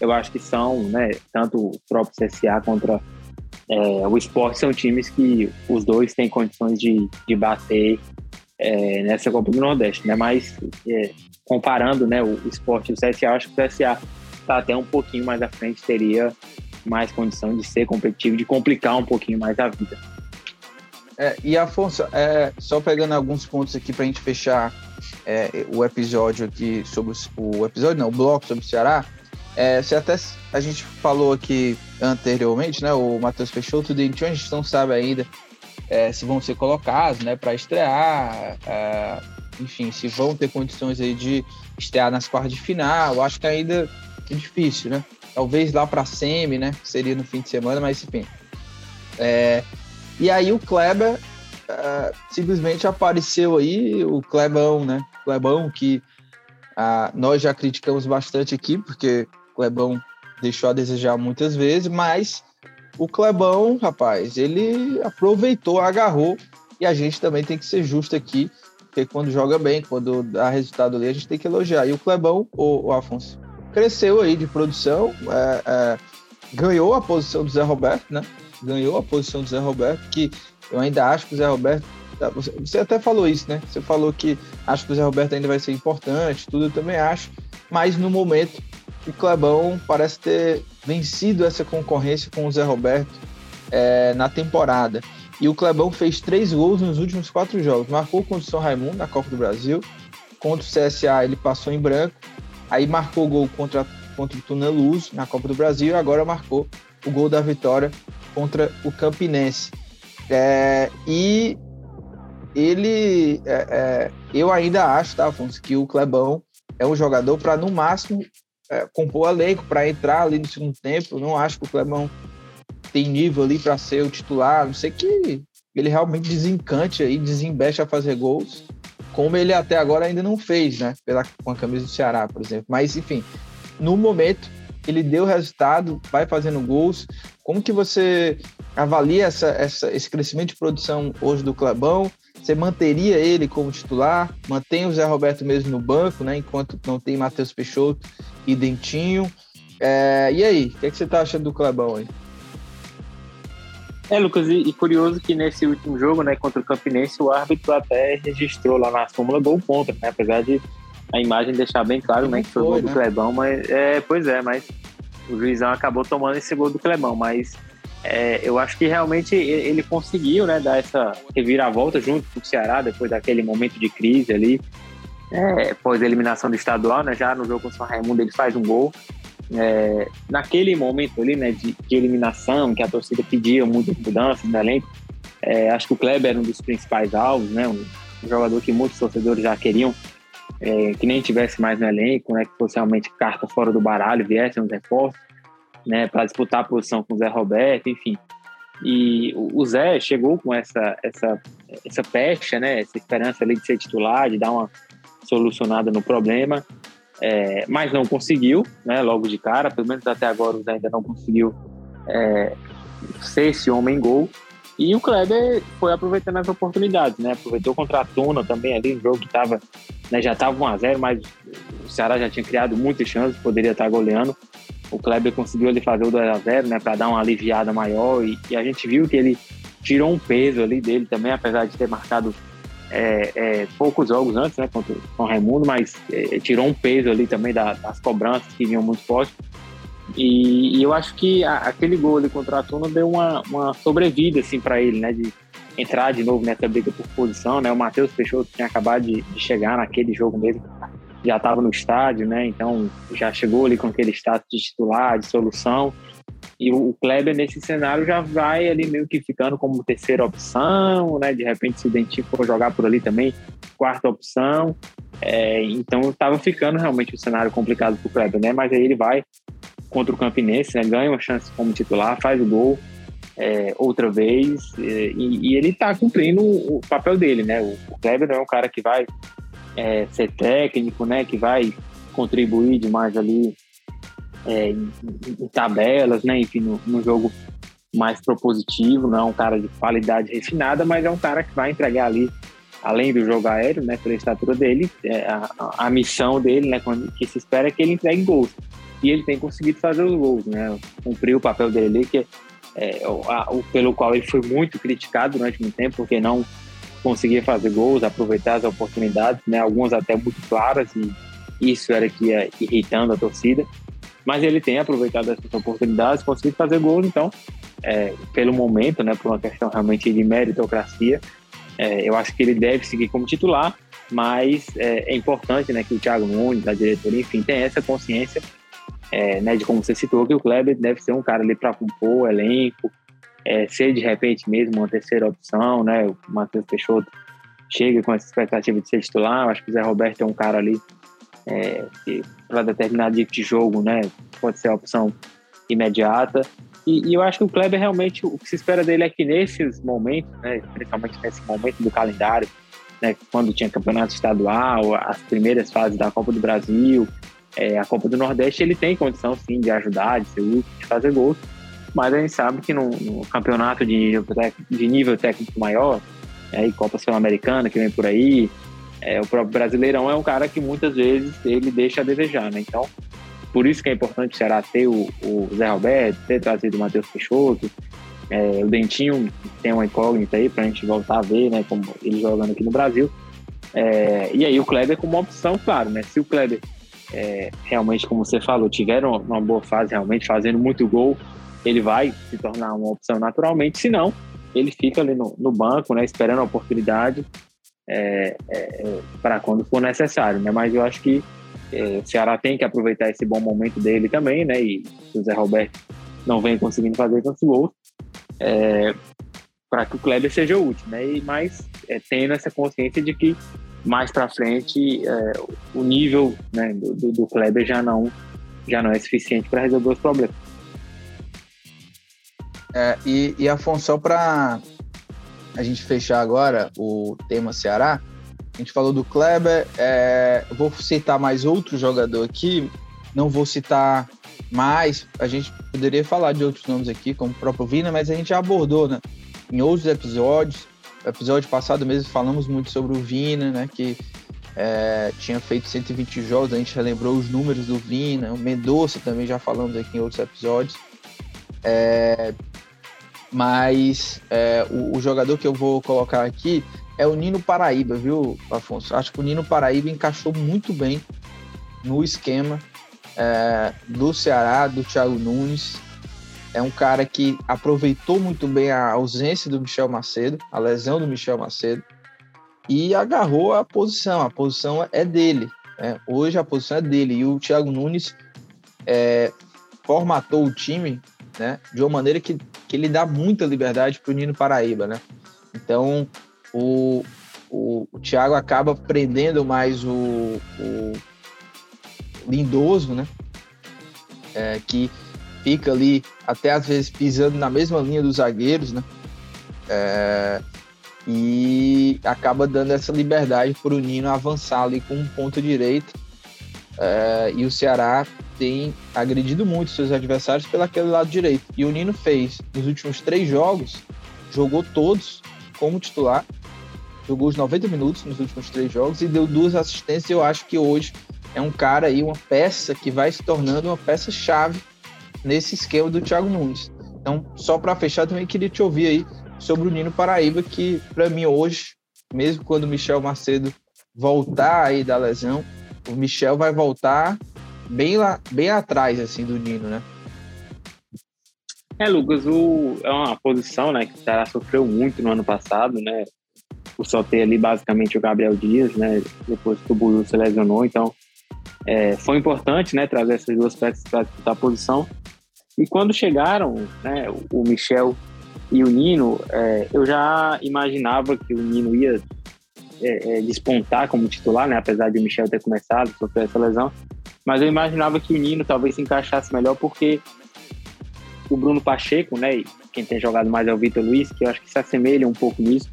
S3: Eu acho que são, né? Tanto o próprio CSA contra é, o esporte são times que os dois têm condições de, de bater é, nessa Copa do Nordeste, né? Mas é, comparando, né? O, o esporte e o CSA, acho que o CSA está até um pouquinho mais à frente, teria mais condição de ser competitivo, de complicar um pouquinho mais a vida.
S1: É, e Afonso, é, só pegando alguns pontos aqui para a gente fechar é, o episódio aqui sobre o episódio, não, o bloco sobre o Ceará. É, se até a gente falou aqui anteriormente, né? O Matheus Peixoto, o Dentinho, a gente não sabe ainda é, se vão ser colocados, né, para estrear, é, enfim, se vão ter condições aí de estrear nas quartas de final. Acho que ainda é difícil, né? Talvez lá para semi, né? Seria no fim de semana, mas enfim. É, e aí o Kleber uh, simplesmente apareceu aí, o Klebão, né? Klebão que uh, nós já criticamos bastante aqui, porque o Klebão deixou a desejar muitas vezes, mas o Klebão, rapaz, ele aproveitou, agarrou, e a gente também tem que ser justo aqui, porque quando joga bem, quando dá resultado ali, a gente tem que elogiar. E o Klebão, o, o Afonso, cresceu aí de produção, é, é, ganhou a posição do Zé Roberto, né? ganhou a posição do Zé Roberto, que eu ainda acho que o Zé Roberto. Tá, você até falou isso, né? Você falou que acho que o Zé Roberto ainda vai ser importante, tudo eu também acho, mas no momento o Clebão parece ter vencido essa concorrência com o Zé Roberto é, na temporada. E o Clebão fez três gols nos últimos quatro jogos. Marcou contra o São Raimundo na Copa do Brasil, contra o CSA ele passou em branco, aí marcou gol contra, contra o Tuneluz na Copa do Brasil e agora marcou o gol da vitória contra o Campinense. É, e ele, é, eu ainda acho, tá, Afonso, que o Clebão é um jogador para, no máximo, é, compor elenco, para entrar ali no segundo tempo. não acho que o Clebão tem nível ali para ser o titular, não sei que ele realmente desencante aí, desembeste a fazer gols, como ele até agora ainda não fez, né? Pela, com a camisa do Ceará, por exemplo. Mas, enfim, no momento, ele deu resultado, vai fazendo gols. Como que você avalia essa, essa, esse crescimento de produção hoje do Clebão? Você manteria ele como titular? Mantém o Zé Roberto mesmo no banco, né? Enquanto não tem Matheus Peixoto e Dentinho. É, e aí, o que, é que você está achando do Clebão aí?
S3: É, Lucas, e, e, curioso que nesse último jogo, né, contra o Campinense, o árbitro até registrou lá na súmula gol contra, né? Apesar de a imagem deixar bem claro, né, que foi, gol né? do Clebão, mas é, pois é, mas o juizão acabou tomando esse gol do Clebão, mas é, eu acho que realmente ele conseguiu, né, dar essa reviravolta junto com o Ceará depois daquele momento de crise ali, é, a eliminação do estadual, né, já no jogo com o São Raimundo ele faz um gol, é, naquele momento ali, né, de, de, eliminação, que a torcida pedia muitas mudanças no elenco, é, acho que o Kleber era um dos principais alvos, né, um, um jogador que muitos torcedores já queriam, é, que nem tivesse mais no elenco, né, que fosse realmente carta fora do baralho, viesse um reforço, né, para disputar a posição com o Zé Roberto, enfim. E o Zé chegou com essa essa essa pecha, né, essa esperança ali de ser titular, de dar uma solucionada no problema é, mas não conseguiu, né, logo de cara, pelo menos até agora o Zé ainda não conseguiu é, ser esse homem gol. E o Kleber foi aproveitando as oportunidades, né? Aproveitou contra a Tuna também ali, um jogo que tava, né, já estava 1x0, mas o Ceará já tinha criado muitas chances, poderia estar goleando. O Kleber conseguiu ali fazer o 2x0, né, para dar uma aliviada maior. E, e, a gente viu que ele tirou um peso ali dele também, apesar de ter marcado é, é, poucos jogos antes, né, contra o Raimundo, mas é, tirou um peso ali também da, das cobranças que vinham muito forte. E, e eu acho que a, aquele gol ali contra a Tuna deu uma, uma sobrevida assim para ele, né, de entrar de novo nessa briga por posição, né? O Matheus Peixoto tinha acabado de, de chegar naquele jogo mesmo, já estava no estádio, né? Então já chegou ali com aquele status de titular, de solução. E o Kleber, nesse cenário, já vai ali meio que ficando como terceira opção, né? De repente se identificou jogar por ali também, quarta opção. É, então estava ficando realmente um cenário complicado para o Kleber, né? Mas aí ele vai contra o Campinense, né? ganha uma chance como titular, faz o gol é, outra vez e, e ele está cumprindo o papel dele, né? O, o Kleber não é um cara que vai é, ser técnico, né? Que vai contribuir demais ali é, em, em, tabelas, né? Enfim, no, no, jogo mais propositivo, não é um cara de qualidade refinada, mas é um cara que vai entregar ali, além do jogo aéreo, né? Pela estatura dele, é, a, a, missão dele, né? Quando, que se espera é que ele entregue gols. E ele tem conseguido fazer os gols, né? Cumpriu o papel dele que é, o, pelo qual ele foi muito criticado durante muito tempo, porque não conseguia fazer gols, aproveitar as oportunidades, né? Algumas até muito claras e isso era que ia irritando a torcida mas ele tem aproveitado essas oportunidades, conseguido fazer gols, então, é, pelo momento, né, por uma questão realmente de meritocracia, é, eu acho que ele deve seguir como titular, mas é, é, importante né, que o Thiago Nunes, a diretoria, enfim, tenha essa consciência é, né, de como você citou, que o Kleber deve ser um cara ali para compor o elenco, é, ser de repente mesmo uma terceira opção, né, o Matheus Peixoto chega com essa expectativa de ser titular, eu acho que o Zé Roberto é um cara ali é, para determinado tipo de jogo, né? Pode ser a opção imediata. E, e, eu acho que o Kleber realmente, o que se espera dele é que nesses momentos, né, principalmente nesse momento do calendário, né, quando tinha campeonato estadual, as primeiras fases da Copa do Brasil, é, a Copa do Nordeste, ele tem condição sim de ajudar, de ser útil, de fazer gols. Mas a gente sabe que no, no campeonato de nível, de nível técnico maior, é, e Copa Sul-Americana que vem por aí, é, o próprio Brasileirão é um cara que muitas vezes ele deixa a desejar, né? Então, por isso que é importante o ter o, o Zé Roberto, ter trazido o Matheus Peixoto, é, o Dentinho tem uma incógnita aí para a gente voltar a ver, né? Como ele jogando aqui no Brasil. É, e aí o Kleber como uma opção, claro, né? Se o Kleber é, realmente, como você falou, tiver uma boa fase, realmente fazendo muito gol, ele vai se tornar uma opção naturalmente. Se não, ele fica ali no, no banco, né? Esperando a oportunidade é, é, é para quando for necessário, né? Mas eu acho que é, o Ceará tem que aproveitar esse bom momento dele também, né? E o Zé Roberto não vem conseguindo fazer tantos gols, é, para que o Kleber seja útil, né? E mais tendo essa consciência de que mais para frente é, o nível né, do, do Kleber já não já não é suficiente para resolver os problemas.
S1: É, e, e a função para a gente fechar agora o tema Ceará, a gente falou do Kleber, é, vou citar mais outro jogador aqui, não vou citar mais, a gente poderia falar de outros nomes aqui, como o próprio Vina, mas a gente já abordou né, em outros episódios. Episódio passado mesmo falamos muito sobre o Vina, né, que é, tinha feito 120 jogos, a gente relembrou os números do Vina, o Mendonça também já falamos aqui em outros episódios. É, Mas é, o, o, jogador que eu vou colocar aqui é o Nino Paraíba, viu, Afonso? Acho que o Nino Paraíba encaixou muito bem no esquema é, do Ceará, do Thiago Nunes. É um cara que aproveitou muito bem a ausência do Michel Macedo, a lesão do Michel Macedo, e agarrou a posição. A posição é dele. Né? Hoje a posição é dele. E o Thiago Nunes é, formatou o time né, de uma maneira que, que ele dá muita liberdade para o Nino Paraíba. Né? Então, o, o, o Thiago acaba prendendo mais o, o Lindoso, né? É, que fica ali até às vezes pisando na mesma linha dos zagueiros, né? É, e acaba dando essa liberdade para o Nino avançar ali com um ponto direito. É, e o Ceará tem agredido muito seus adversários pelo aquele lado direito. E o Nino fez nos últimos três jogos, jogou todos como titular, jogou os 90 minutos nos últimos três jogos e deu duas assistências. Eu acho que hoje é um cara aí, uma peça que vai se tornando uma peça-chave nesse esquema do Thiago Nunes. Então, só para fechar, também queria te ouvir aí sobre o Nino Paraíba, que para mim hoje, mesmo quando o Michel Macedo voltar aí da lesão, o Michel vai voltar bem lá, bem atrás assim do Nino, né?
S3: É, Lucas, o, é uma posição, né, que o Ceará sofreu muito no ano passado, né? Por só ter ali basicamente o Gabriel Dias, né? Depois que o Buiu se lesionou, então é, foi importante, né, trazer essas duas peças para disputar a posição. E quando chegaram, né, o Michel e o Nino, é, eu já imaginava que o Nino ia é, é, despontar como titular, né, apesar de o Michel ter começado, sofrer essa lesão. Mas eu imaginava que o Nino talvez se encaixasse melhor porque o Bruno Pacheco, né, quem tem jogado mais é o Vitor Luiz, que eu acho que se assemelha um pouco nisso,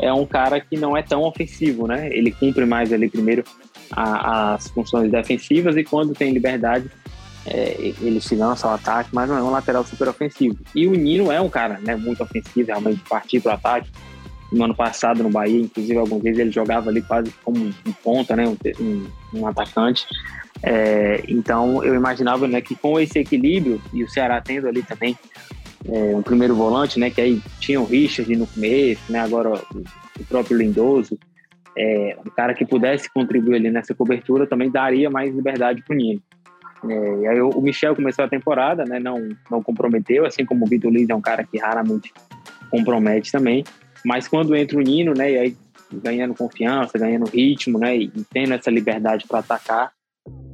S3: é um cara que não é tão ofensivo, né? Ele cumpre mais ali primeiro a, as funções defensivas e quando tem liberdade é, ele se lança ao ataque, mas não é um lateral super ofensivo. E o Nino é um cara né, muito ofensivo, realmente partir para o ataque. No ano passado no Bahia, inclusive, algumas vezes ele jogava ali quase como um ponta, né, um, um atacante. É, então eu imaginava né, que com esse equilíbrio, e o Ceará tendo ali também é, um primeiro volante, né, que aí tinha o Richard no começo, né, agora o, o próprio Lindoso, é, um cara que pudesse contribuir ali nessa cobertura também daria mais liberdade para o Nino. É, e aí o Michel começou a temporada, né, não, não comprometeu, assim como o Vitor Luiz é um cara que raramente compromete também, mas quando entra o Nino, né, e aí ganhando confiança, ganhando ritmo, né, e tendo essa liberdade para atacar,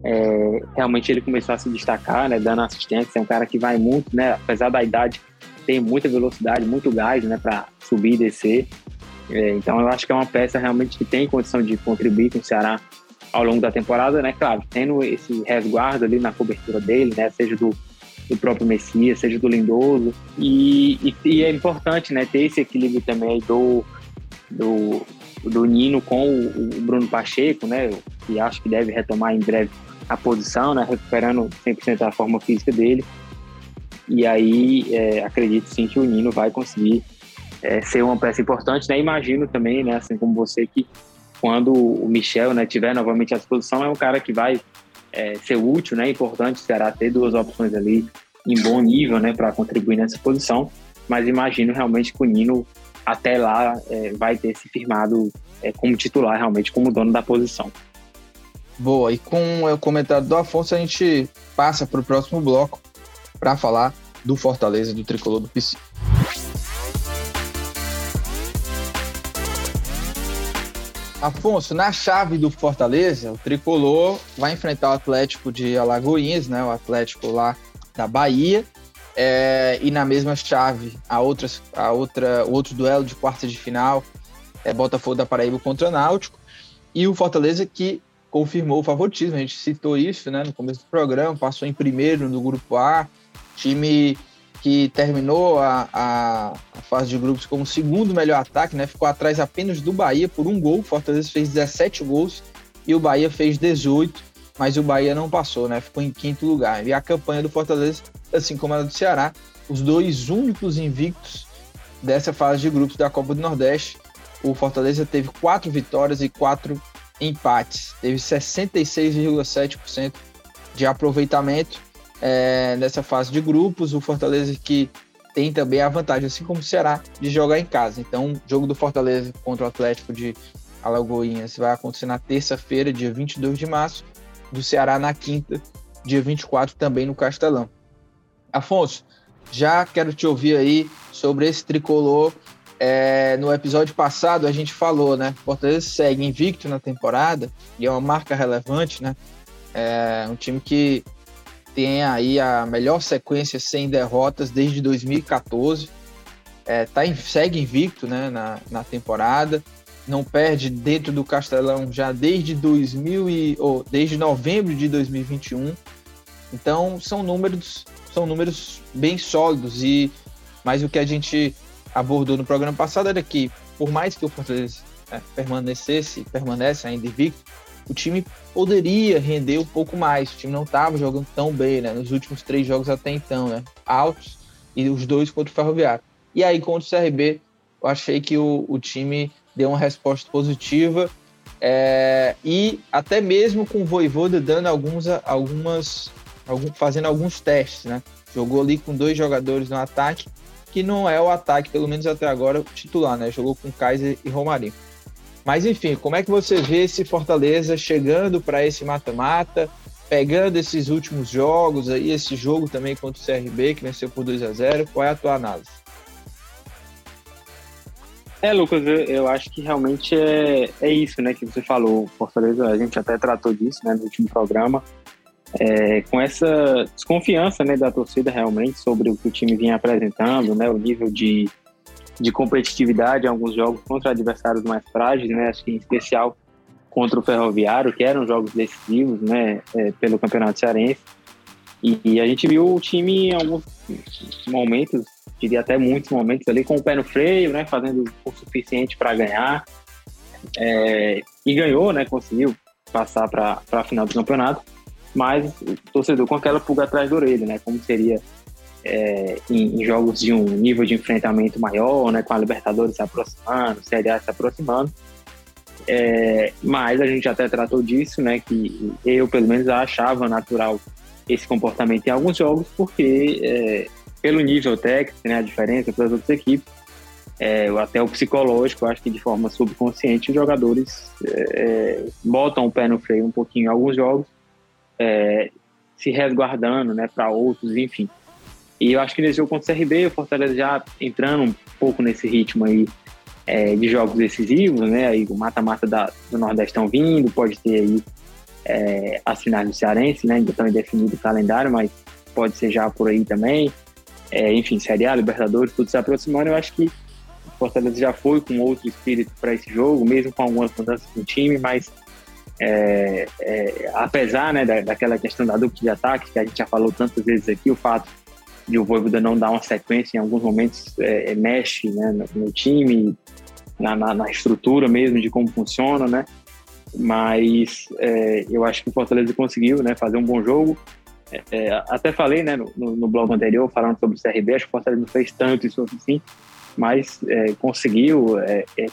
S3: é, realmente ele começou a se destacar, né, dando assistência, é um cara que vai muito, né, apesar da idade, tem muita velocidade, muito gás, né, para subir e descer, é, então eu acho que é uma peça realmente que tem condição de contribuir com o Ceará ao longo da temporada, né? Claro, tendo esse resguardo ali na cobertura dele, né? Seja do, do próprio Messias, seja do Lindoso. E, e, e, é importante, né? Ter esse equilíbrio também do, do, do Nino com o, o Bruno Pacheco, né? Que acho que deve retomar em breve a posição, né? Recuperando 100% da forma física dele. E aí, é, acredito sim que o Nino vai conseguir é, ser uma peça importante, né? Imagino também, né, assim como você, que quando o Michel né, tiver novamente à disposição, é um cara que vai é, ser útil, né? Importante será ter duas opções ali em bom nível, né, para contribuir nessa posição. Mas imagino realmente que o Nino até lá é, vai ter se firmado é, como titular, realmente como dono da posição.
S1: Boa, e com o comentário do Afonso, a gente passa para o próximo bloco para falar do Fortaleza do Tricolor do PC. Afonso, na chave do Fortaleza, o tricolor vai enfrentar o Atlético de Alagoinhas, né? O Atlético lá da Bahia. É, e na mesma chave, a outra, a outra, o outro duelo de quarta de final é Botafogo da Paraíba contra Náutico. E o Fortaleza que confirmou o favoritismo, a gente citou isso né, no começo do programa, passou em primeiro no grupo A, time que terminou a, a, a, fase de grupos como segundo melhor ataque, né? Ficou atrás apenas do Bahia por um gol. Fortaleza fez 17 gols e o Bahia fez 18, mas o Bahia não passou, né? Ficou em quinto lugar. E a campanha do Fortaleza, assim como a do Ceará, os dois únicos invictos dessa fase de grupos da Copa do Nordeste. O Fortaleza teve quatro vitórias e quatro empates. Teve 66,7% de aproveitamento é, nessa fase de grupos. O Fortaleza que tem também a vantagem, assim como o Ceará, de jogar em casa. Então, o jogo do Fortaleza contra o Atlético de Alagoinhas vai acontecer na terça-feira, dia 22 de março, do Ceará na quinta, dia 24, também no Castelão. Afonso, já quero te ouvir aí sobre esse tricolor. É, no episódio passado a gente falou, né? Fortaleza segue invicto na temporada e é uma marca relevante, né? É um time que tem aí a melhor sequência sem derrotas desde 2014. É, tá em, segue invicto né, na, na temporada. Não perde dentro do Castelão já desde 2000 e, ou, desde novembro de 2021. Então são números são números bem sólidos e mas o que a gente abordou no programa passado era que por mais que o Fortaleza né, permanecesse permanece ainda invicto, o time poderia render um pouco mais. O time não estava jogando tão bem, né? Nos últimos três jogos até então, né? Altos e os dois contra o Ferroviário. E aí contra o CRB, eu achei que o, o time deu uma resposta positiva é, e até mesmo com o Voivoda dando alguns, algumas, algum, fazendo alguns testes, né? Jogou ali com dois jogadores no ataque, que não é o ataque, pelo menos até agora, titular, né? Jogou com Kaiser e Romarinho. Mas enfim, como é que você vê esse Fortaleza chegando para esse mata-mata, pegando esses últimos jogos aí, esse jogo também contra o CRB, que venceu por 2 a 0 Qual é a tua análise?
S3: É, Lucas, eu, eu, acho que realmente é, é isso, né, que você falou. Fortaleza, a gente até tratou disso, né, no último programa. É, com essa desconfiança, né, da torcida realmente sobre o que o time vinha apresentando, né, o nível de de competitividade em alguns jogos contra adversários mais frágeis, né? Acho que em especial contra o Ferroviário, que eram jogos decisivos, né? É, pelo Campeonato Cearense. E, e, a gente viu o time em alguns momentos, diria até muitos momentos ali, com o pé no freio, né? Fazendo o suficiente para ganhar. É, e ganhou, né? Conseguiu passar para a final do campeonato. Mas o torcedor com aquela pulga atrás da orelha, né? Como seria é, em, em, jogos de um nível de enfrentamento maior, né, com a Libertadores se aproximando, Série A se aproximando. É, mas a gente até tratou disso, né, que eu pelo menos achava natural esse comportamento em alguns jogos, porque é, pelo nível técnico, né, a diferença para as outras equipes, é, até o psicológico, acho que de forma subconsciente os jogadores é, botam o pé no freio um pouquinho em alguns jogos, é, se resguardando né, para outros, enfim. E eu acho que nesse jogo contra o CRB, o Fortaleza já entrando um pouco nesse ritmo aí é, de jogos decisivos, né? Aí o mata-mata do Nordeste estão vindo, pode ter aí é, as finais do Cearense, né? Ainda estão indefinido o calendário, mas pode ser já por aí também. É, enfim, Série A, Libertadores, tudo se aproximando. Eu acho que o Fortaleza já foi com outro espírito para esse jogo, mesmo com algumas mudanças no time, mas é, é, apesar né, da, daquela questão da dupla de ataque, que a gente já falou tantas vezes aqui, o fato de o Voivoda não dar uma sequência em alguns momentos é, é, mexe né, no, no time, na, na, na, estrutura mesmo de como funciona, né? Mas é, eu acho que o Fortaleza conseguiu né, fazer um bom jogo. É, é até falei né, no, no blog anterior, falando sobre o CRB, acho que o Fortaleza não fez tanto isso assim, mas é, conseguiu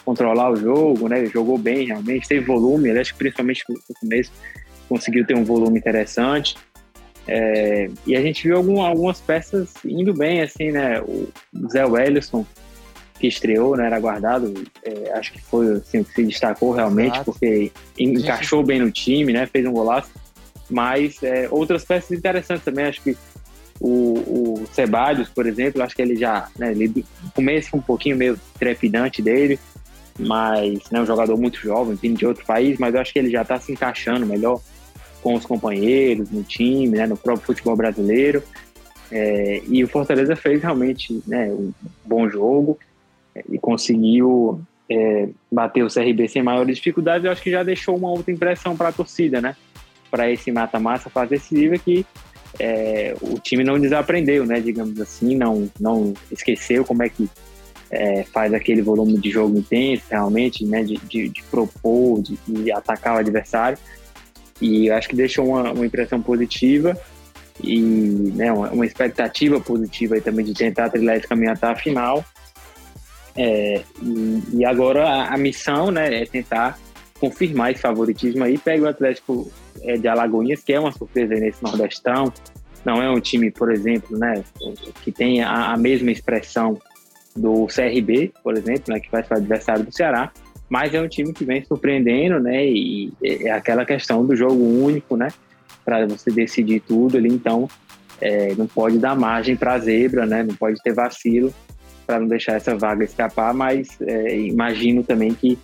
S3: controlar o jogo, né? Jogou bem realmente, teve volume, acho que principalmente no começo conseguiu ter um volume interessante. É, e a gente viu algum, algumas peças indo bem, assim, né? O Zé Wellison, que estreou, né? Era guardado, é, acho que foi assim, que se destacou realmente, Exato. porque encaixou bem no time, né? Fez um golaço. Mas é, outras peças interessantes também, acho que o, o Ceballos, por exemplo, acho que ele já, né, ele um pouquinho meio trepidante dele, mas é né, um jogador muito jovem, vindo de outro país, mas eu acho que ele já está se encaixando melhor com os companheiros, no time, né, no próprio futebol brasileiro. É, e o Fortaleza fez realmente né, um bom jogo é, e conseguiu é, bater o CRB sem maiores dificuldades. Eu acho que já deixou uma outra impressão para a torcida, né? Para esse mata-mata fase decisiva que é, o time não desaprendeu, né? Digamos assim, não, não esqueceu como é que é, faz aquele volume de jogo intenso, realmente, né? De, de, de propor, de, de atacar o adversário e acho que deixou uma, uma impressão positiva e né, uma, uma, expectativa positiva também de tentar trilhar esse caminho até a final. É, e, e, agora a, a, missão né, é tentar confirmar esse favoritismo aí. Pega o Atlético é, de Alagoinhas, que é uma surpresa nesse Nordestão, não é um time, por exemplo, né, que tem a, a mesma expressão do CRB, por exemplo, né, que vai ser o adversário do Ceará, mas é um time que vem surpreendendo, né, e é aquela questão do jogo único, né, para você decidir tudo ali, então é, não pode dar margem para zebra, né, não pode ter vacilo para não deixar essa vaga escapar, mas é, imagino também que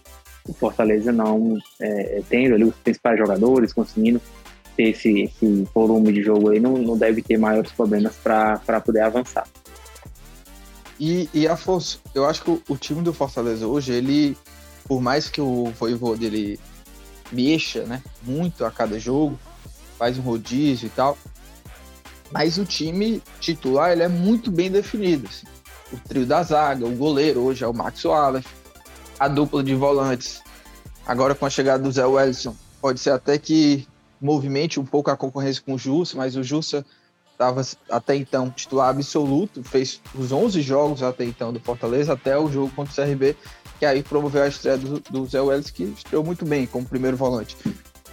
S3: o Fortaleza não é, tendo ali os principais jogadores, conseguindo ter esse, esse volume de jogo aí, não, não deve ter maiores problemas para poder avançar.
S1: E, e Afonso, eu acho que o, o, time do Fortaleza hoje, ele, por mais que o voivô dele mexa, né, muito a cada jogo, faz um rodízio e tal, mas o time titular, ele é muito bem definido, assim. O trio da zaga, o goleiro hoje é o Max Wallace, a dupla de volantes, agora com a chegada do Zé Wellison, pode ser até que movimente um pouco a concorrência com o Jussa, mas o Jussa estava até então titular absoluto, fez os 11 jogos até então do Fortaleza, até o jogo contra o CRB, que aí promoveu a estreia do, do Zé Welles, que estreou muito bem como primeiro volante.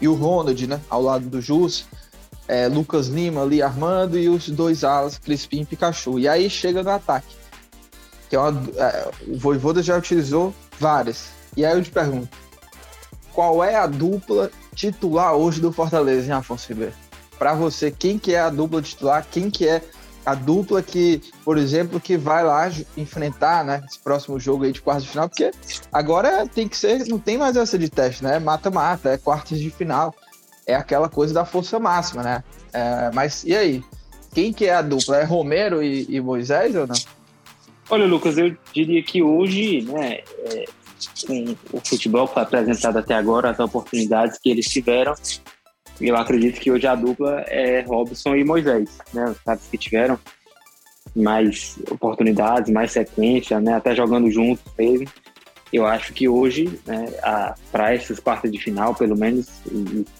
S1: E o Ronald, né, ao lado do Jussa, é, Lucas Lima ali armando e os dois alas, Crispim e Pikachu. E aí chega no ataque, que é uma, é, o Voivoda já utilizou várias. E aí eu te pergunto, qual é a dupla titular hoje do Fortaleza, hein, Afonso Ribeiro? Para você, quem que é a dupla titular? Quem que é a dupla que, por exemplo, que vai lá enfrentar, né, esse próximo jogo aí de quartas de final? Porque agora tem que ser, não tem mais essa de teste, né? Mata-mata, é quartas de final. É aquela coisa da força máxima, né? É, mas e aí? Quem que é a dupla? É Romero e, e Moisés ou não?
S3: Olha, Lucas, eu diria que hoje, né, é, o futebol apresentado até agora, as oportunidades que eles tiveram. Eu acredito que hoje a dupla é Robson e Moisés, né? Os caras que tiveram mais oportunidades, mais sequência, né? Até jogando juntos mesmo. Eu acho que hoje, né, para essas quartas de final, pelo menos,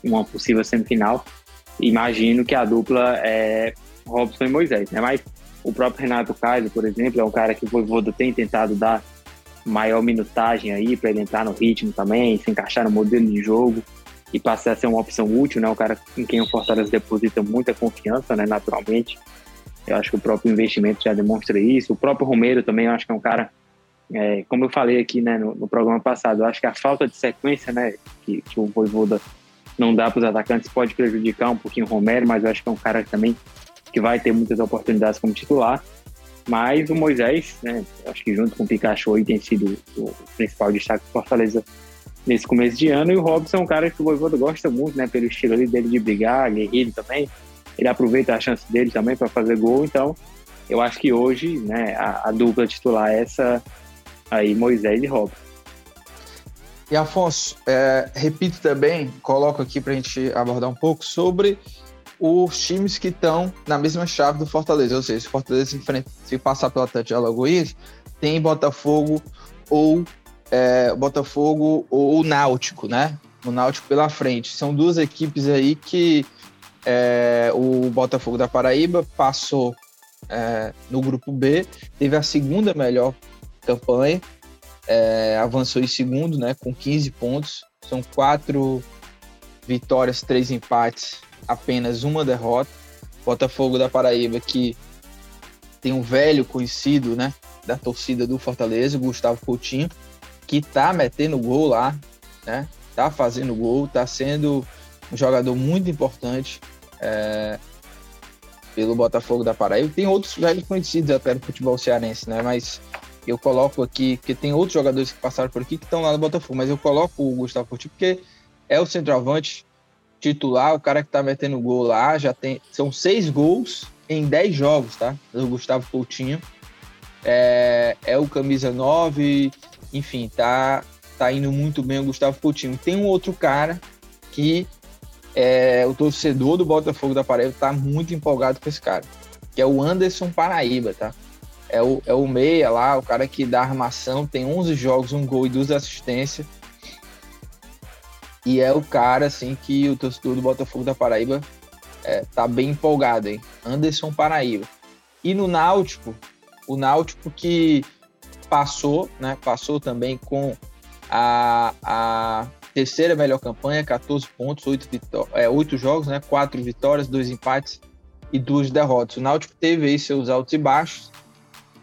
S3: uma possível semifinal, imagino que a dupla é Robson e Moisés, né? Mas o próprio Renato Kaiser, por exemplo, é um cara que o Voivoda tem tentado dar maior minutagem aí para ele entrar no ritmo também, se encaixar no modelo de jogo e passar a ser uma opção útil, né? Um cara em quem o Fortaleza deposita muita confiança, né? Naturalmente. Eu acho que o próprio investimento já demonstra isso. O próprio Romero também, eu acho que é um cara, é, como eu falei aqui né, no, no, programa passado, eu acho que a falta de sequência, né? Que, que o Voivoda não dá para os atacantes pode prejudicar um pouquinho o Romero, mas eu acho que é um cara também que vai ter muitas oportunidades como titular. Mas o Moisés, né, acho que junto com o Pikachu aí tem sido o principal destaque do Fortaleza nesse começo de ano. E o Robson é um cara que o Voivoda gosta muito, né, pelo estilo dele de brigar, guerreiro também. Ele aproveita a chance dele também para fazer gol. Então, eu acho que hoje, né, a, a dupla titular é essa aí, Moisés e Robson.
S1: E Afonso, é, repito também, coloco aqui para a gente abordar um pouco sobre os times que estão na mesma chave do Fortaleza. Ou seja, se o Fortaleza se, se passar pelo Atlético de Alagoas, tem Botafogo ou é, Botafogo ou Náutico, né? O Náutico pela frente. São duas equipes aí que é, o Botafogo da Paraíba passou é, no grupo B, teve a segunda melhor campanha, é, avançou em segundo, né? Com 15 pontos. São quatro vitórias, três empates apenas uma derrota. Botafogo da Paraíba, que tem um velho conhecido, né, da torcida do Fortaleza, Gustavo Coutinho, que tá metendo gol lá, né, tá fazendo gol, tá sendo um jogador muito importante é, pelo Botafogo da Paraíba. Tem outros velhos conhecidos até do futebol cearense, né, mas eu coloco aqui, porque tem outros jogadores que passaram por aqui que estão lá no Botafogo, mas eu coloco o Gustavo Coutinho porque é o centroavante titular, o cara que tá metendo gol lá, já tem. São seis gols em dez jogos, tá? Do Gustavo Coutinho. É, é o camisa 9, enfim, tá, tá indo muito bem o Gustavo Coutinho. Tem um outro cara que é, o torcedor do Botafogo da Paraíba tá muito empolgado com esse cara, que é o Anderson Paraíba, tá? É o, é o meia lá, o cara que dá armação, tem 11 jogos, um gol e duas assistências e é o cara, assim, que o torcedor do Botafogo da Paraíba é, tá bem empolgado, hein? Anderson Paraíba. E no Náutico, o Náutico que passou, né? Passou também com a, a terceira melhor campanha, 14 pontos, 8, vitó é, 8 jogos, né? 4 vitórias, 2 empates e duas derrotas. O Náutico teve aí seus altos e baixos,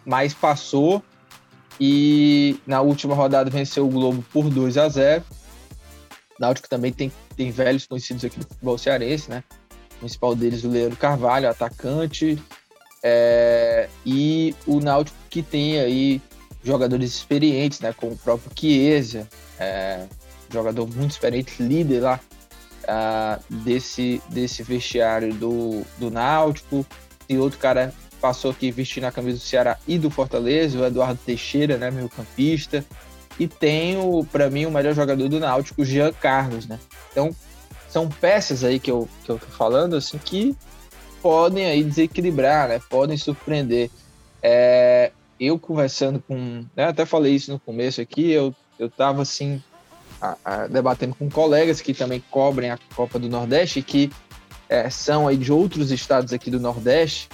S1: mas passou e na última rodada venceu o Globo por 2 a 0. O Náutico também tem, tem velhos conhecidos aqui do futebol cearense, né? O principal deles, o Leandro Carvalho, atacante. É, e o Náutico que tem aí jogadores experientes, né? Como o próprio Chiesa, é, jogador muito experiente, líder lá uh, desse, desse vestiário do, do Náutico. E outro cara passou aqui vestindo a camisa do Ceará e do Fortaleza, o Eduardo Teixeira, né, meu campista. E tem, para mim, o melhor jogador do Náutico, Jean Carlos, né? Então, são peças aí que eu, que eu tô falando, assim, que podem aí desequilibrar, né? Podem surpreender. É, eu conversando com... Né, até falei isso no começo aqui, eu, eu tava, assim, a, a, debatendo com colegas que também cobrem a Copa do Nordeste, que é, são aí de outros estados aqui do Nordeste,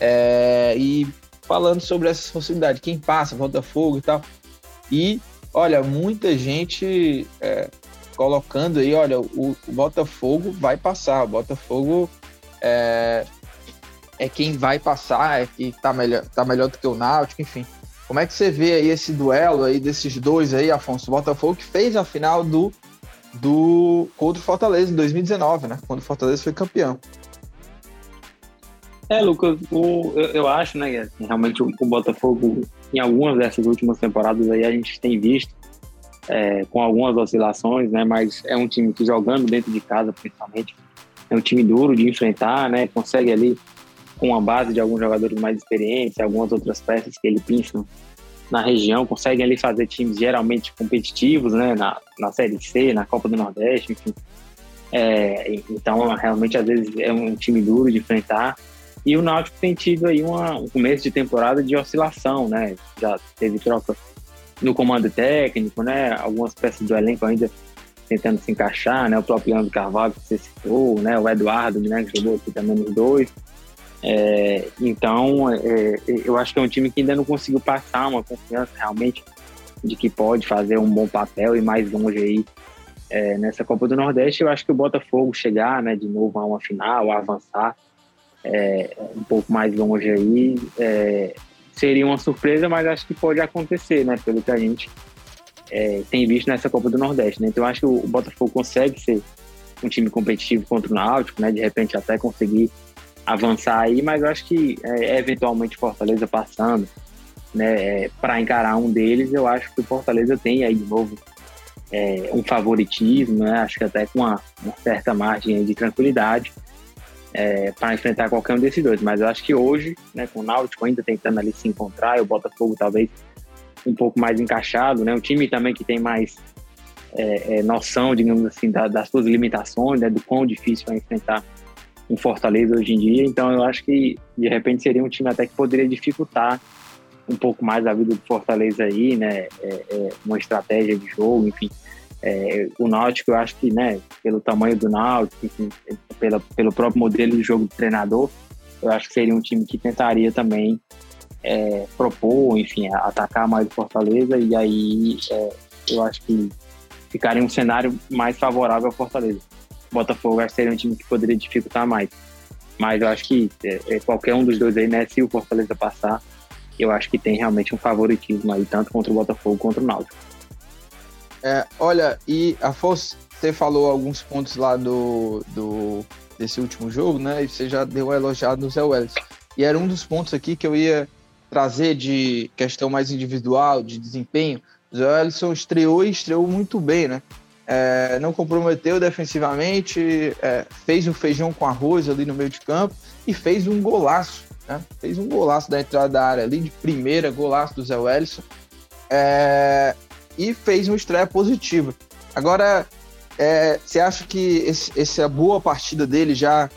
S1: é, e falando sobre essa possibilidade, quem passa, Botafogo e tal. E, olha, muita gente é, colocando aí, olha, o, Botafogo vai passar, o Botafogo é, quem vai passar, é que tá melhor, tá melhor do que o Náutico, enfim. Como é que você vê aí esse duelo aí desses dois aí, Afonso? O Botafogo que fez a final do, do contra o Fortaleza em 2019, né? Quando o Fortaleza foi campeão.
S3: É, Lucas, o, eu, eu, acho, né, realmente o, o, Botafogo, em algumas dessas últimas temporadas aí, a gente tem visto é, com algumas oscilações, né, mas é um time que jogando dentro de casa, principalmente, é um time duro de enfrentar, né, consegue ali, com a base de alguns jogadores mais experientes, algumas outras peças que ele pinça na região, conseguem ali fazer times geralmente competitivos, né, na, na Série C, na Copa do Nordeste, enfim. É, então, realmente, às vezes, é um time duro de enfrentar, e o Náutico tem tido aí uma, um começo de temporada de oscilação, né? Já teve troca no comando técnico, né? Algumas peças do elenco ainda tentando se encaixar, né? O próprio Leandro Carvalho que você citou, né? O Eduardo, né? Que jogou aqui também nos dois. É, então, é, eu acho que é um time que ainda não conseguiu passar uma confiança realmente de que pode fazer um bom papel e mais longe aí é, nessa Copa do Nordeste. Eu acho que o Botafogo chegar, né? De novo a uma final, a avançar, é, um pouco mais longe aí, é, seria uma surpresa, mas acho que pode acontecer, né? Pelo que a gente é, tem visto nessa Copa do Nordeste, né? Então acho que o Botafogo consegue ser um time competitivo contra o Náutico, né? De repente até conseguir avançar aí, mas acho que é, eventualmente Fortaleza passando, né? É, para encarar um deles, eu acho que o Fortaleza tem aí de novo é, um favoritismo, né? Acho que até com uma, uma certa margem de tranquilidade é, para enfrentar qualquer um desses dois. Mas eu acho que hoje, né, com o Náutico ainda tentando ali se encontrar, e o Botafogo talvez um pouco mais encaixado, né, um time também que tem mais é, é, noção, digamos assim, da, das suas limitações, né, do quão difícil é enfrentar um Fortaleza hoje em dia. Então eu acho que de repente seria um time até que poderia dificultar um pouco mais a vida do Fortaleza aí, né, é, é, uma estratégia de jogo, enfim. É, o Náutico, eu acho que, né, pelo tamanho do Náutico, enfim, pela, pelo próprio modelo de jogo do treinador, eu acho que seria um time que tentaria também é, propor, enfim, atacar mais o Fortaleza e aí é, eu acho que ficaria um cenário mais favorável ao Fortaleza. Botafogo acho que seria um time que poderia dificultar mais. Mas eu acho que é, é, qualquer um dos dois aí, né, se o Fortaleza passar, eu acho que tem realmente um favoritismo aí, tanto contra o Botafogo quanto o Náutico.
S1: É, olha, e Afonso, você falou alguns pontos lá do, do desse último jogo, né? E você já deu uma elogiada no Zé Welles. E era um dos pontos aqui que eu ia trazer de questão mais individual, de desempenho. O Zé Wellison estreou e estreou muito bem, né? É, não comprometeu defensivamente, é, fez um feijão com arroz ali no meio de campo e fez um golaço, né? Fez um golaço da entrada da área ali, de primeira, golaço do Zé Wellison. É, e fez uma estreia positiva. Agora, é, você acha que esse, essa boa partida dele já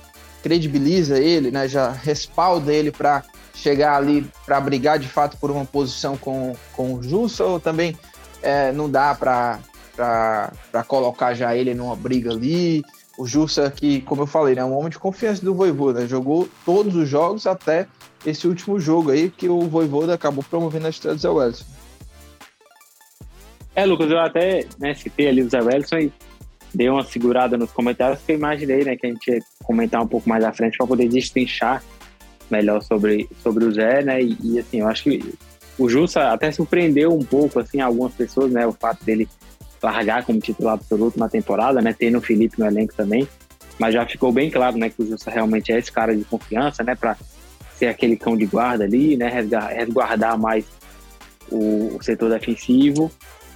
S1: credibiliza ele, né? Já respalda ele para chegar ali para brigar de fato por uma posição com, com o Jussa ou também é, não dá para colocar já ele numa briga ali? O Jussa, que, como eu falei, né, é um homem de confiança do Voivoda, jogou todos os jogos até esse último jogo aí que o Voivoda acabou promovendo a estreia do Zé Wellison.
S3: É, Lucas, eu até né, citei ali o Zé Wellison e dei uma segurada nos comentários, porque eu imaginei, né, que a gente ia comentar um pouco mais à frente para poder destrinchar melhor sobre, sobre o Zé, né, e, e, assim, eu acho que o Jussa até surpreendeu um pouco, assim, algumas pessoas, né, o fato dele largar como titular absoluto na temporada, né, tendo o Felipe no elenco também, mas já ficou bem claro, né, que o Jussa realmente é esse cara de confiança, né, para ser aquele cão de guarda ali, né, resguardar mais o, o setor defensivo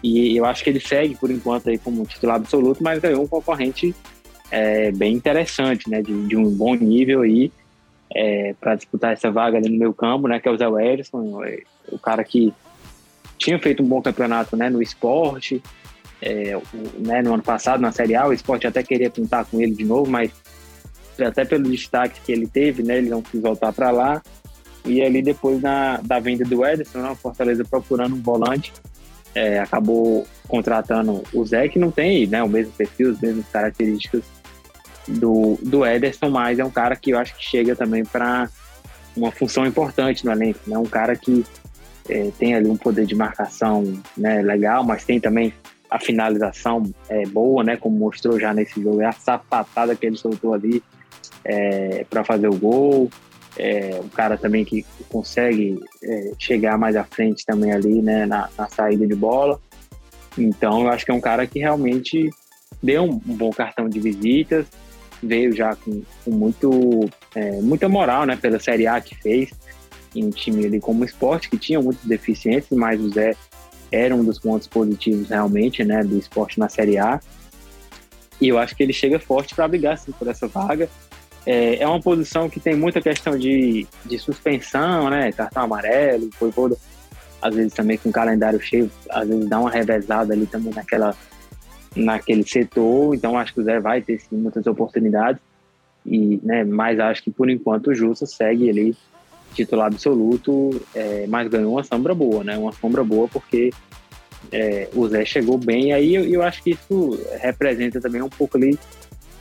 S3: e eu acho que ele segue, por enquanto, aí como titular absoluto, mas ganhou um concorrente é, bem interessante, né? De, de, um bom nível aí é, para disputar essa vaga ali no meu campo, né? Que é o Zé Werson, é, o cara que tinha feito um bom campeonato né, no esporte, é, né, no ano passado, na Série A, o esporte até queria contar com ele de novo, mas até pelo destaque que ele teve, né, ele não quis voltar para lá. E ali depois na, da venda do Ederson, né, Fortaleza procurando um volante, é, acabou contratando o Zé, que não tem né, o mesmo perfil, as mesmas características do, do Ederson, mas é um cara que eu acho que chega também para uma função importante no elenco. Né? Um cara que é, tem ali um poder de marcação né, legal, mas tem também a finalização é, boa, né, como mostrou já nesse jogo, é a sapatada que ele soltou ali é, para fazer o gol. É um cara também que consegue é, chegar mais à frente também ali, né, na, na, saída de bola. Então, eu acho que é um cara que realmente deu um, um bom cartão de visitas, veio já com, com muito, é, muita moral, né, pela Série A que fez, em um time ali como esporte, que tinha muitos deficientes, mas o Zé era um dos pontos positivos realmente, né, do esporte na Série A. E eu acho que ele chega forte para brigar assim, por essa vaga. É, é uma posição que tem muita questão de, de suspensão, né? Cartão amarelo, foi todo, às vezes também com calendário cheio, às vezes dá uma revezada ali também naquela, naquele setor. Então acho que o Zé vai ter sim, muitas oportunidades. E, né, mas acho que por enquanto o Justa segue ali titular absoluto, é, mas ganhou uma sombra boa, né? Uma sombra boa porque é, o Zé chegou bem. Aí eu, eu acho que isso representa também um pouco ali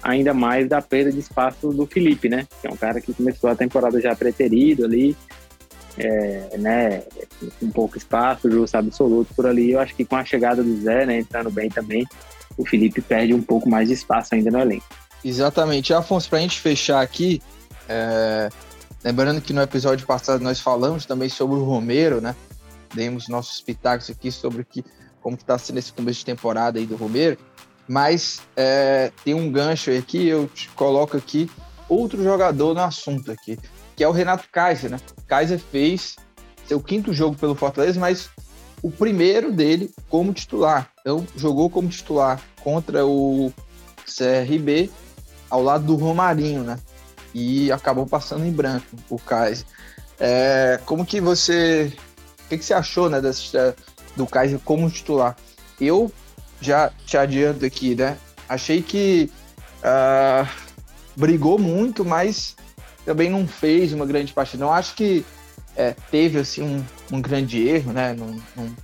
S3: ainda mais da perda de espaço do Felipe, né? Que é um cara que começou a temporada já preterido ali, é, né? Com pouco espaço, justo absoluto por ali. Eu acho que com a chegada do Zé, né, entrando bem também, o Felipe perde um pouco mais de espaço ainda no elenco.
S1: Exatamente. Afonso, para a gente fechar aqui, é... lembrando que no episódio passado nós falamos também sobre o Romero, né? Demos nossos pitacos aqui sobre que, como está sendo esse começo de temporada aí do Romero. Mas é, tem um gancho aqui, eu te coloco aqui outro jogador no assunto aqui, que é o Renato Kaiser, né? Kaiser fez seu quinto jogo pelo Fortaleza, mas o primeiro dele como titular. Então, jogou como titular contra o CRB ao lado do Romarinho, né? E acabou passando em branco o Kaiser. É, como que você. O que, que você achou, né, dessa, do Kaiser como titular? Eu já te adianto aqui, né? Achei que uh, brigou muito, mas também não fez uma grande partida. Não acho que é, teve assim um, um, grande erro, né? Não, não,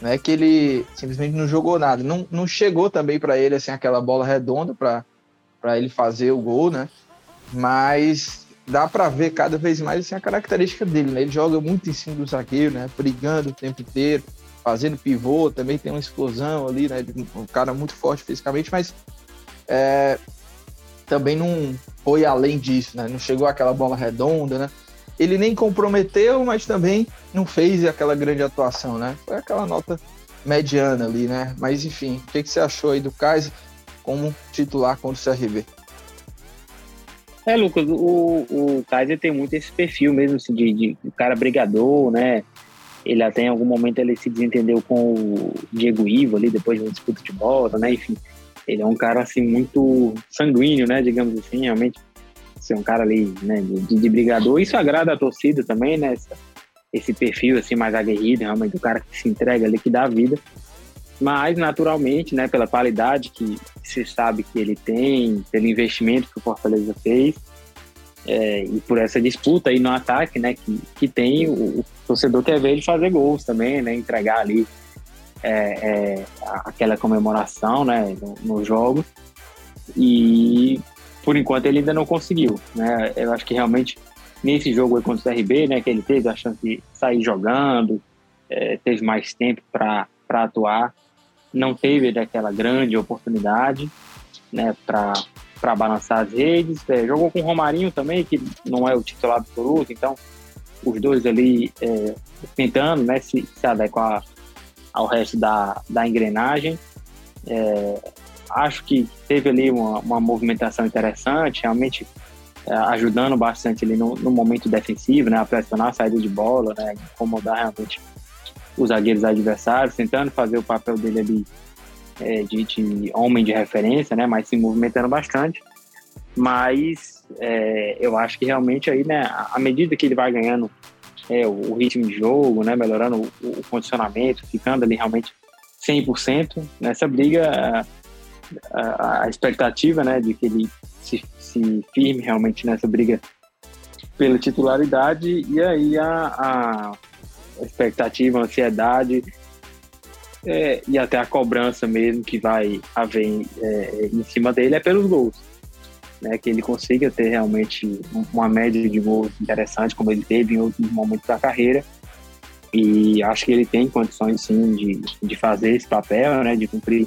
S1: não, é que ele simplesmente não jogou nada. Não, não chegou também para ele assim aquela bola redonda para ele fazer o gol, né? Mas dá para ver cada vez mais assim, a característica dele, né? Ele joga muito em cima do zagueiro, né? Brigando o tempo inteiro fazendo pivô, também tem uma explosão ali, né? Um cara muito forte fisicamente, mas é, também não foi além disso, né? Não chegou aquela bola redonda, né? Ele nem comprometeu, mas também não fez aquela grande atuação, né? Foi aquela nota mediana ali, né? Mas enfim, o que, que você achou aí do Kaiser como titular contra o CRB?
S3: É, Lucas, o, o Kaiser tem muito esse perfil mesmo, assim, de, de, cara brigador, né? Ele até em algum momento ele se desentendeu com o Diego Ivo ali, depois de uma disputa de bola, né? Enfim, ele é um cara assim muito sanguíneo, né? Digamos assim, realmente ser um cara ali, né? De, de brigador. Isso agrada a torcida também, né? Esse perfil assim mais aguerrido, realmente o cara que se entrega ali, que dá a vida. Mas naturalmente, né? Pela qualidade que se sabe que ele tem, pelo investimento que o Fortaleza fez é, e por essa disputa aí no ataque, né, que, que tem, o, o torcedor quer ver ele fazer gols também, né, entregar ali é, é, aquela comemoração, né, nos no jogo. E por enquanto ele ainda não conseguiu, né. Eu acho que realmente nesse jogo aí contra o CRB, né, que ele teve a chance de sair jogando, é, teve mais tempo para atuar, não teve daquela grande oportunidade. né, para balançar as redes. É, jogou com o Romarinho também, que não é o titular absoluto, então os dois ali é, tentando né, se, se adequar ao resto da, da engrenagem. É, acho que teve ali uma, uma movimentação interessante, realmente é, ajudando bastante ali no, no, momento defensivo, né, a pressionar a saída de bola, né, incomodar realmente os zagueiros adversários, tentando fazer o papel dele ali é, de, de, homem de referência, né, mas se movimentando bastante. Mas é, eu acho que realmente aí, né, à medida que ele vai ganhando é, o, o, ritmo de jogo, né, melhorando o, o, condicionamento, ficando ali realmente 100%, nessa briga, a, a, a expectativa né, de que ele se, se, firme realmente nessa briga pela titularidade, e aí a, a expectativa, ansiedade é, e até a cobrança mesmo que vai haver é, em cima dele é pelos gols. Né, que ele consiga ter realmente uma média de gols interessante, como ele teve em outros momentos da carreira. E acho que ele tem condições, sim, de, de fazer esse papel, né, de cumprir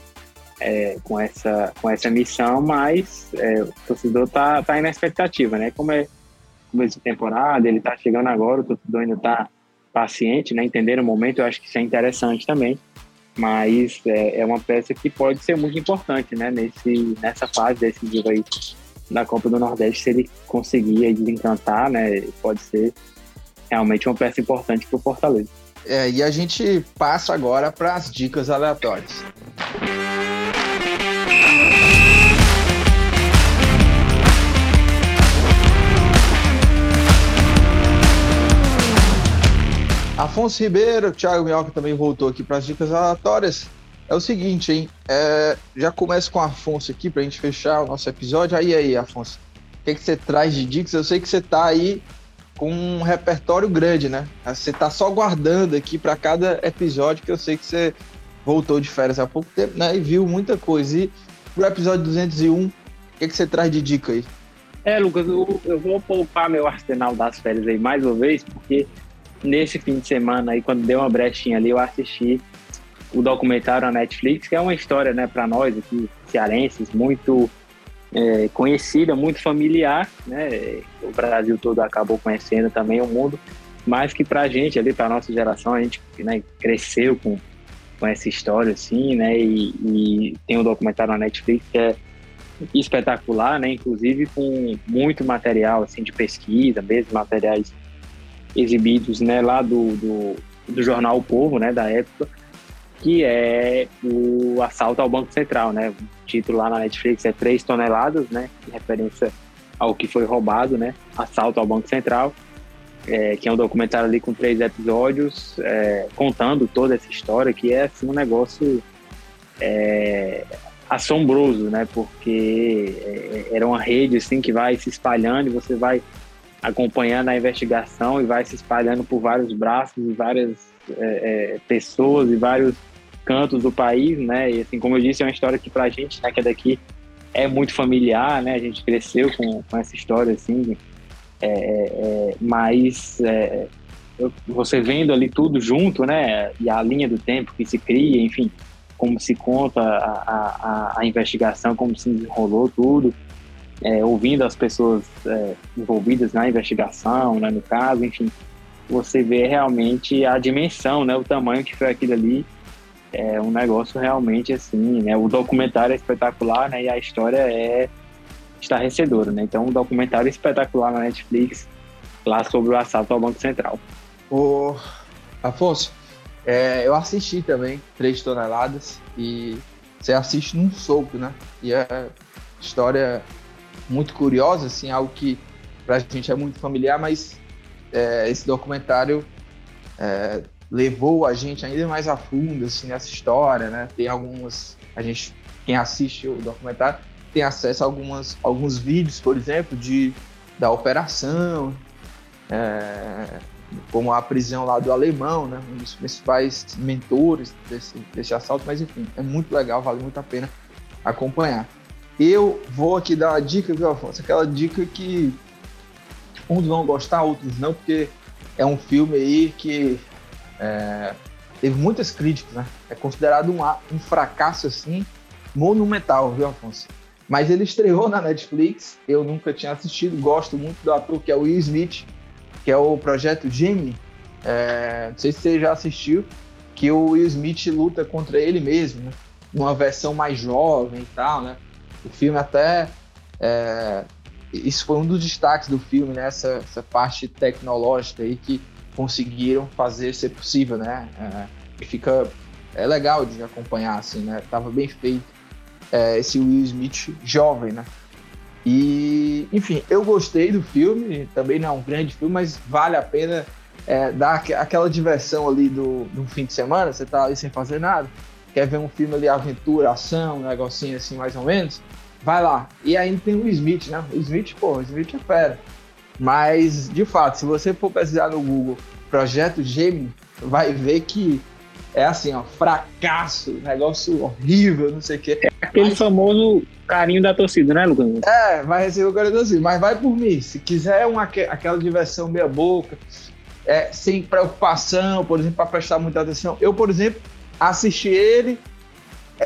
S3: é, com, essa, com essa missão, mas é, o torcedor está tá aí na expectativa, né? Como é começo de temporada, ele está chegando agora, o torcedor ainda está paciente, né? Entender o momento, eu acho que isso é interessante também mas é, é, uma peça que pode ser muito importante, né? Nesse, nessa fase decisiva aí da Copa do Nordeste, se ele conseguir desencantar, né? Pode ser realmente uma peça importante para o Fortaleza.
S1: É, e a gente passa agora para as dicas aleatórias. Afonso Ribeiro, Thiago Minhoca também voltou aqui para as dicas aleatórias. É o seguinte, hein? É, já começo com o Afonso aqui para a gente fechar o nosso episódio. Aí, aí, Afonso, o que, é que você traz de dicas? Eu sei que você está aí com um repertório grande, né? Você está só guardando aqui para cada episódio, que eu sei que você voltou de férias há pouco tempo, né? E viu muita coisa. E pro episódio 201, o que, é que você traz de dica aí?
S3: É, Lucas, eu, eu vou poupar meu arsenal das férias aí mais uma vez, porque nesse fim de semana aí, quando deu uma brechinha ali, eu assisti o documentário na Netflix, que é uma história, né, para nós aqui, cearenses, muito é, conhecida, muito familiar, né? O Brasil todo acabou conhecendo também o mundo, mas que pra gente ali, pra nossa geração, a gente né, cresceu com, com essa história, assim, né? E, e tem um documentário na Netflix que é espetacular, né? Inclusive com muito material, assim, de pesquisa, mesmo materiais exibidos né, lá do, do, do jornal O Povo, né, da época, que é o assalto ao Banco Central, né? O título lá na Netflix é 3 toneladas, né? Em referência ao que foi roubado, né? Assalto ao Banco Central, é, que é um documentário ali com três episódios, é, contando toda essa história, que é assim, um negócio é, assombroso, né? Porque é, era uma rede assim que vai se espalhando e você vai acompanhando a investigação e vai se espalhando por vários braços e várias é, é, pessoas e vários cantos do país, né? E assim, como eu disse, é uma história que pra gente, né, que é daqui, é muito familiar, né? A gente cresceu com, com essa história, assim, é, é, é mas é, você vendo ali tudo junto, né? E a linha do tempo que se cria, enfim, como se conta a, a, a investigação, como se desenrolou tudo, é, ouvindo as pessoas é, envolvidas na investigação, né, no caso, enfim, você vê realmente a dimensão, né, o tamanho que foi aquilo ali, é um negócio realmente assim, né, o documentário é espetacular, né, e a história é estarrecedora, né, então um documentário espetacular na Netflix, lá sobre o assalto ao Banco Central.
S1: Ô, Afonso, é, eu assisti também Três Toneladas e você assiste num soco, né, e a história muito curiosa, assim, algo que para a gente é muito familiar, mas é, esse documentário é, levou a gente ainda mais a fundo assim, nessa história, né? Tem algumas, a gente, quem assiste o documentário tem acesso a algumas, alguns vídeos, por exemplo, de da operação, é, como a prisão lá do alemão, né? Um dos principais mentores desse, desse assalto, mas enfim, é muito legal, vale muito a pena acompanhar. Eu vou aqui dar uma dica, viu, Afonso? Aquela dica que uns vão gostar, outros não, porque é um filme aí que é, teve muitas críticas, né? É considerado um, um fracasso, assim, monumental, viu, Afonso? Mas ele estreou na Netflix, eu nunca tinha assistido, gosto muito do ator que é o Will Smith, que é o Projeto Gemini. É, não sei se você já assistiu, que o Will Smith luta contra ele mesmo, né? numa versão mais jovem e tal, né? O filme até é, isso foi um dos destaques do filme, né? Essa, essa parte tecnológica aí que conseguiram fazer ser possível, né? É, fica é legal de acompanhar, assim, né? Tava bem feito é, esse Will Smith jovem, né? E, enfim, eu gostei do filme, também não é um grande filme, mas vale a pena é, dar aquela diversão ali do, do fim de semana, você tá ali sem fazer nada, quer ver um filme ali, aventura, ação, um negocinho assim, mais ou menos, vai lá. E ainda tem o Smith, né? O Smith, pô, o Smith é fera. Mas, de fato, se você for pesquisar no Google Projeto Gemini, vai ver que é assim, ó, fracasso, negócio horrível, não sei o quê.
S3: É aquele mas... famoso carinho da torcida, né, Lucas?
S1: É, vai receber o carinho da torcida, mas vai por mim. Se quiser uma, aquela diversão meia boca, é, sem preocupação, por exemplo, para prestar muita atenção. Eu, por exemplo, assisti ele,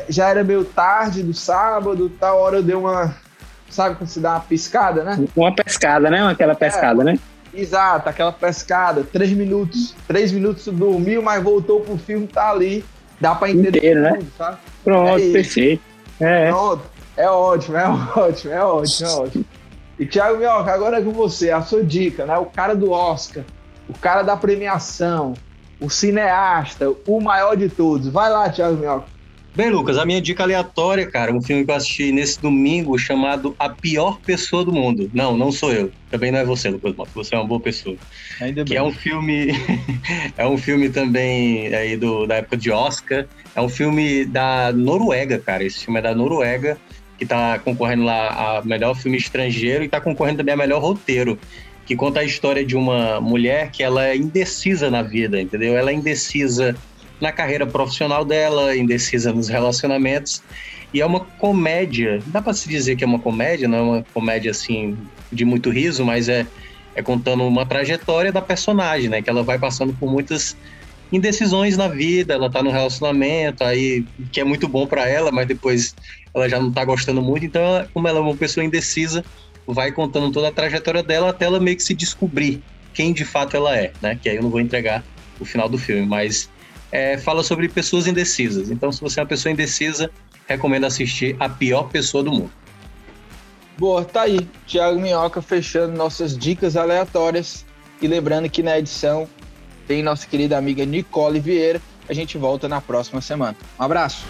S1: já era meio tarde do sábado, tal hora eu dei uma. Sabe quando se dá uma piscada, né?
S3: Uma pescada, né? Aquela pescada, é, né?
S1: Exato, aquela pescada, três minutos, três minutos dormiu, mas voltou pro filme, tá ali, dá pra entender
S3: Inteiro, né? tudo, né? sabe? Pronto, é perfeito. É.
S1: Pronto, é ótimo, é <laughs> ótimo, é ótimo, é ótimo. E Thiago Mioca, agora é com você, a sua dica, né? O cara do Oscar, o cara da premiação, o cineasta, o maior de todos. Vai lá, Thiago Mioca.
S2: Bem, Lucas, a minha dica aleatória, cara, um filme que eu assisti nesse domingo chamado A Pior Pessoa do Mundo. Não, não sou eu. Também não é você, Lucas Mota. Você é uma boa pessoa. Ainda que bem. é um filme. <laughs> é um filme também aí do, da época de Oscar. É um filme da Noruega, cara. Esse filme é da Noruega, que tá concorrendo lá a melhor filme estrangeiro e tá concorrendo também a melhor roteiro. Que conta a história de uma mulher que ela é indecisa na vida, entendeu? Ela é indecisa na carreira profissional dela, indecisa nos relacionamentos. E é uma comédia, dá para se dizer que é uma comédia, não é uma comédia assim de muito riso, mas é, é contando uma trajetória da personagem, né? Que ela vai passando por muitas indecisões na vida, ela tá no relacionamento, aí que é muito bom para ela, mas depois ela já não tá gostando muito, então como ela é uma pessoa indecisa, vai contando toda a trajetória dela até ela meio que se descobrir quem de fato ela é, né? Que aí eu não vou entregar o final do filme, mas é, fala sobre pessoas indecisas. Então, se você é uma pessoa indecisa, recomendo assistir A Pior Pessoa do Mundo.
S1: Boa, tá aí. Tiago Minhoca fechando nossas dicas aleatórias. E lembrando que na edição tem nossa querida amiga Nicole Vieira. A gente volta na próxima semana. Um abraço.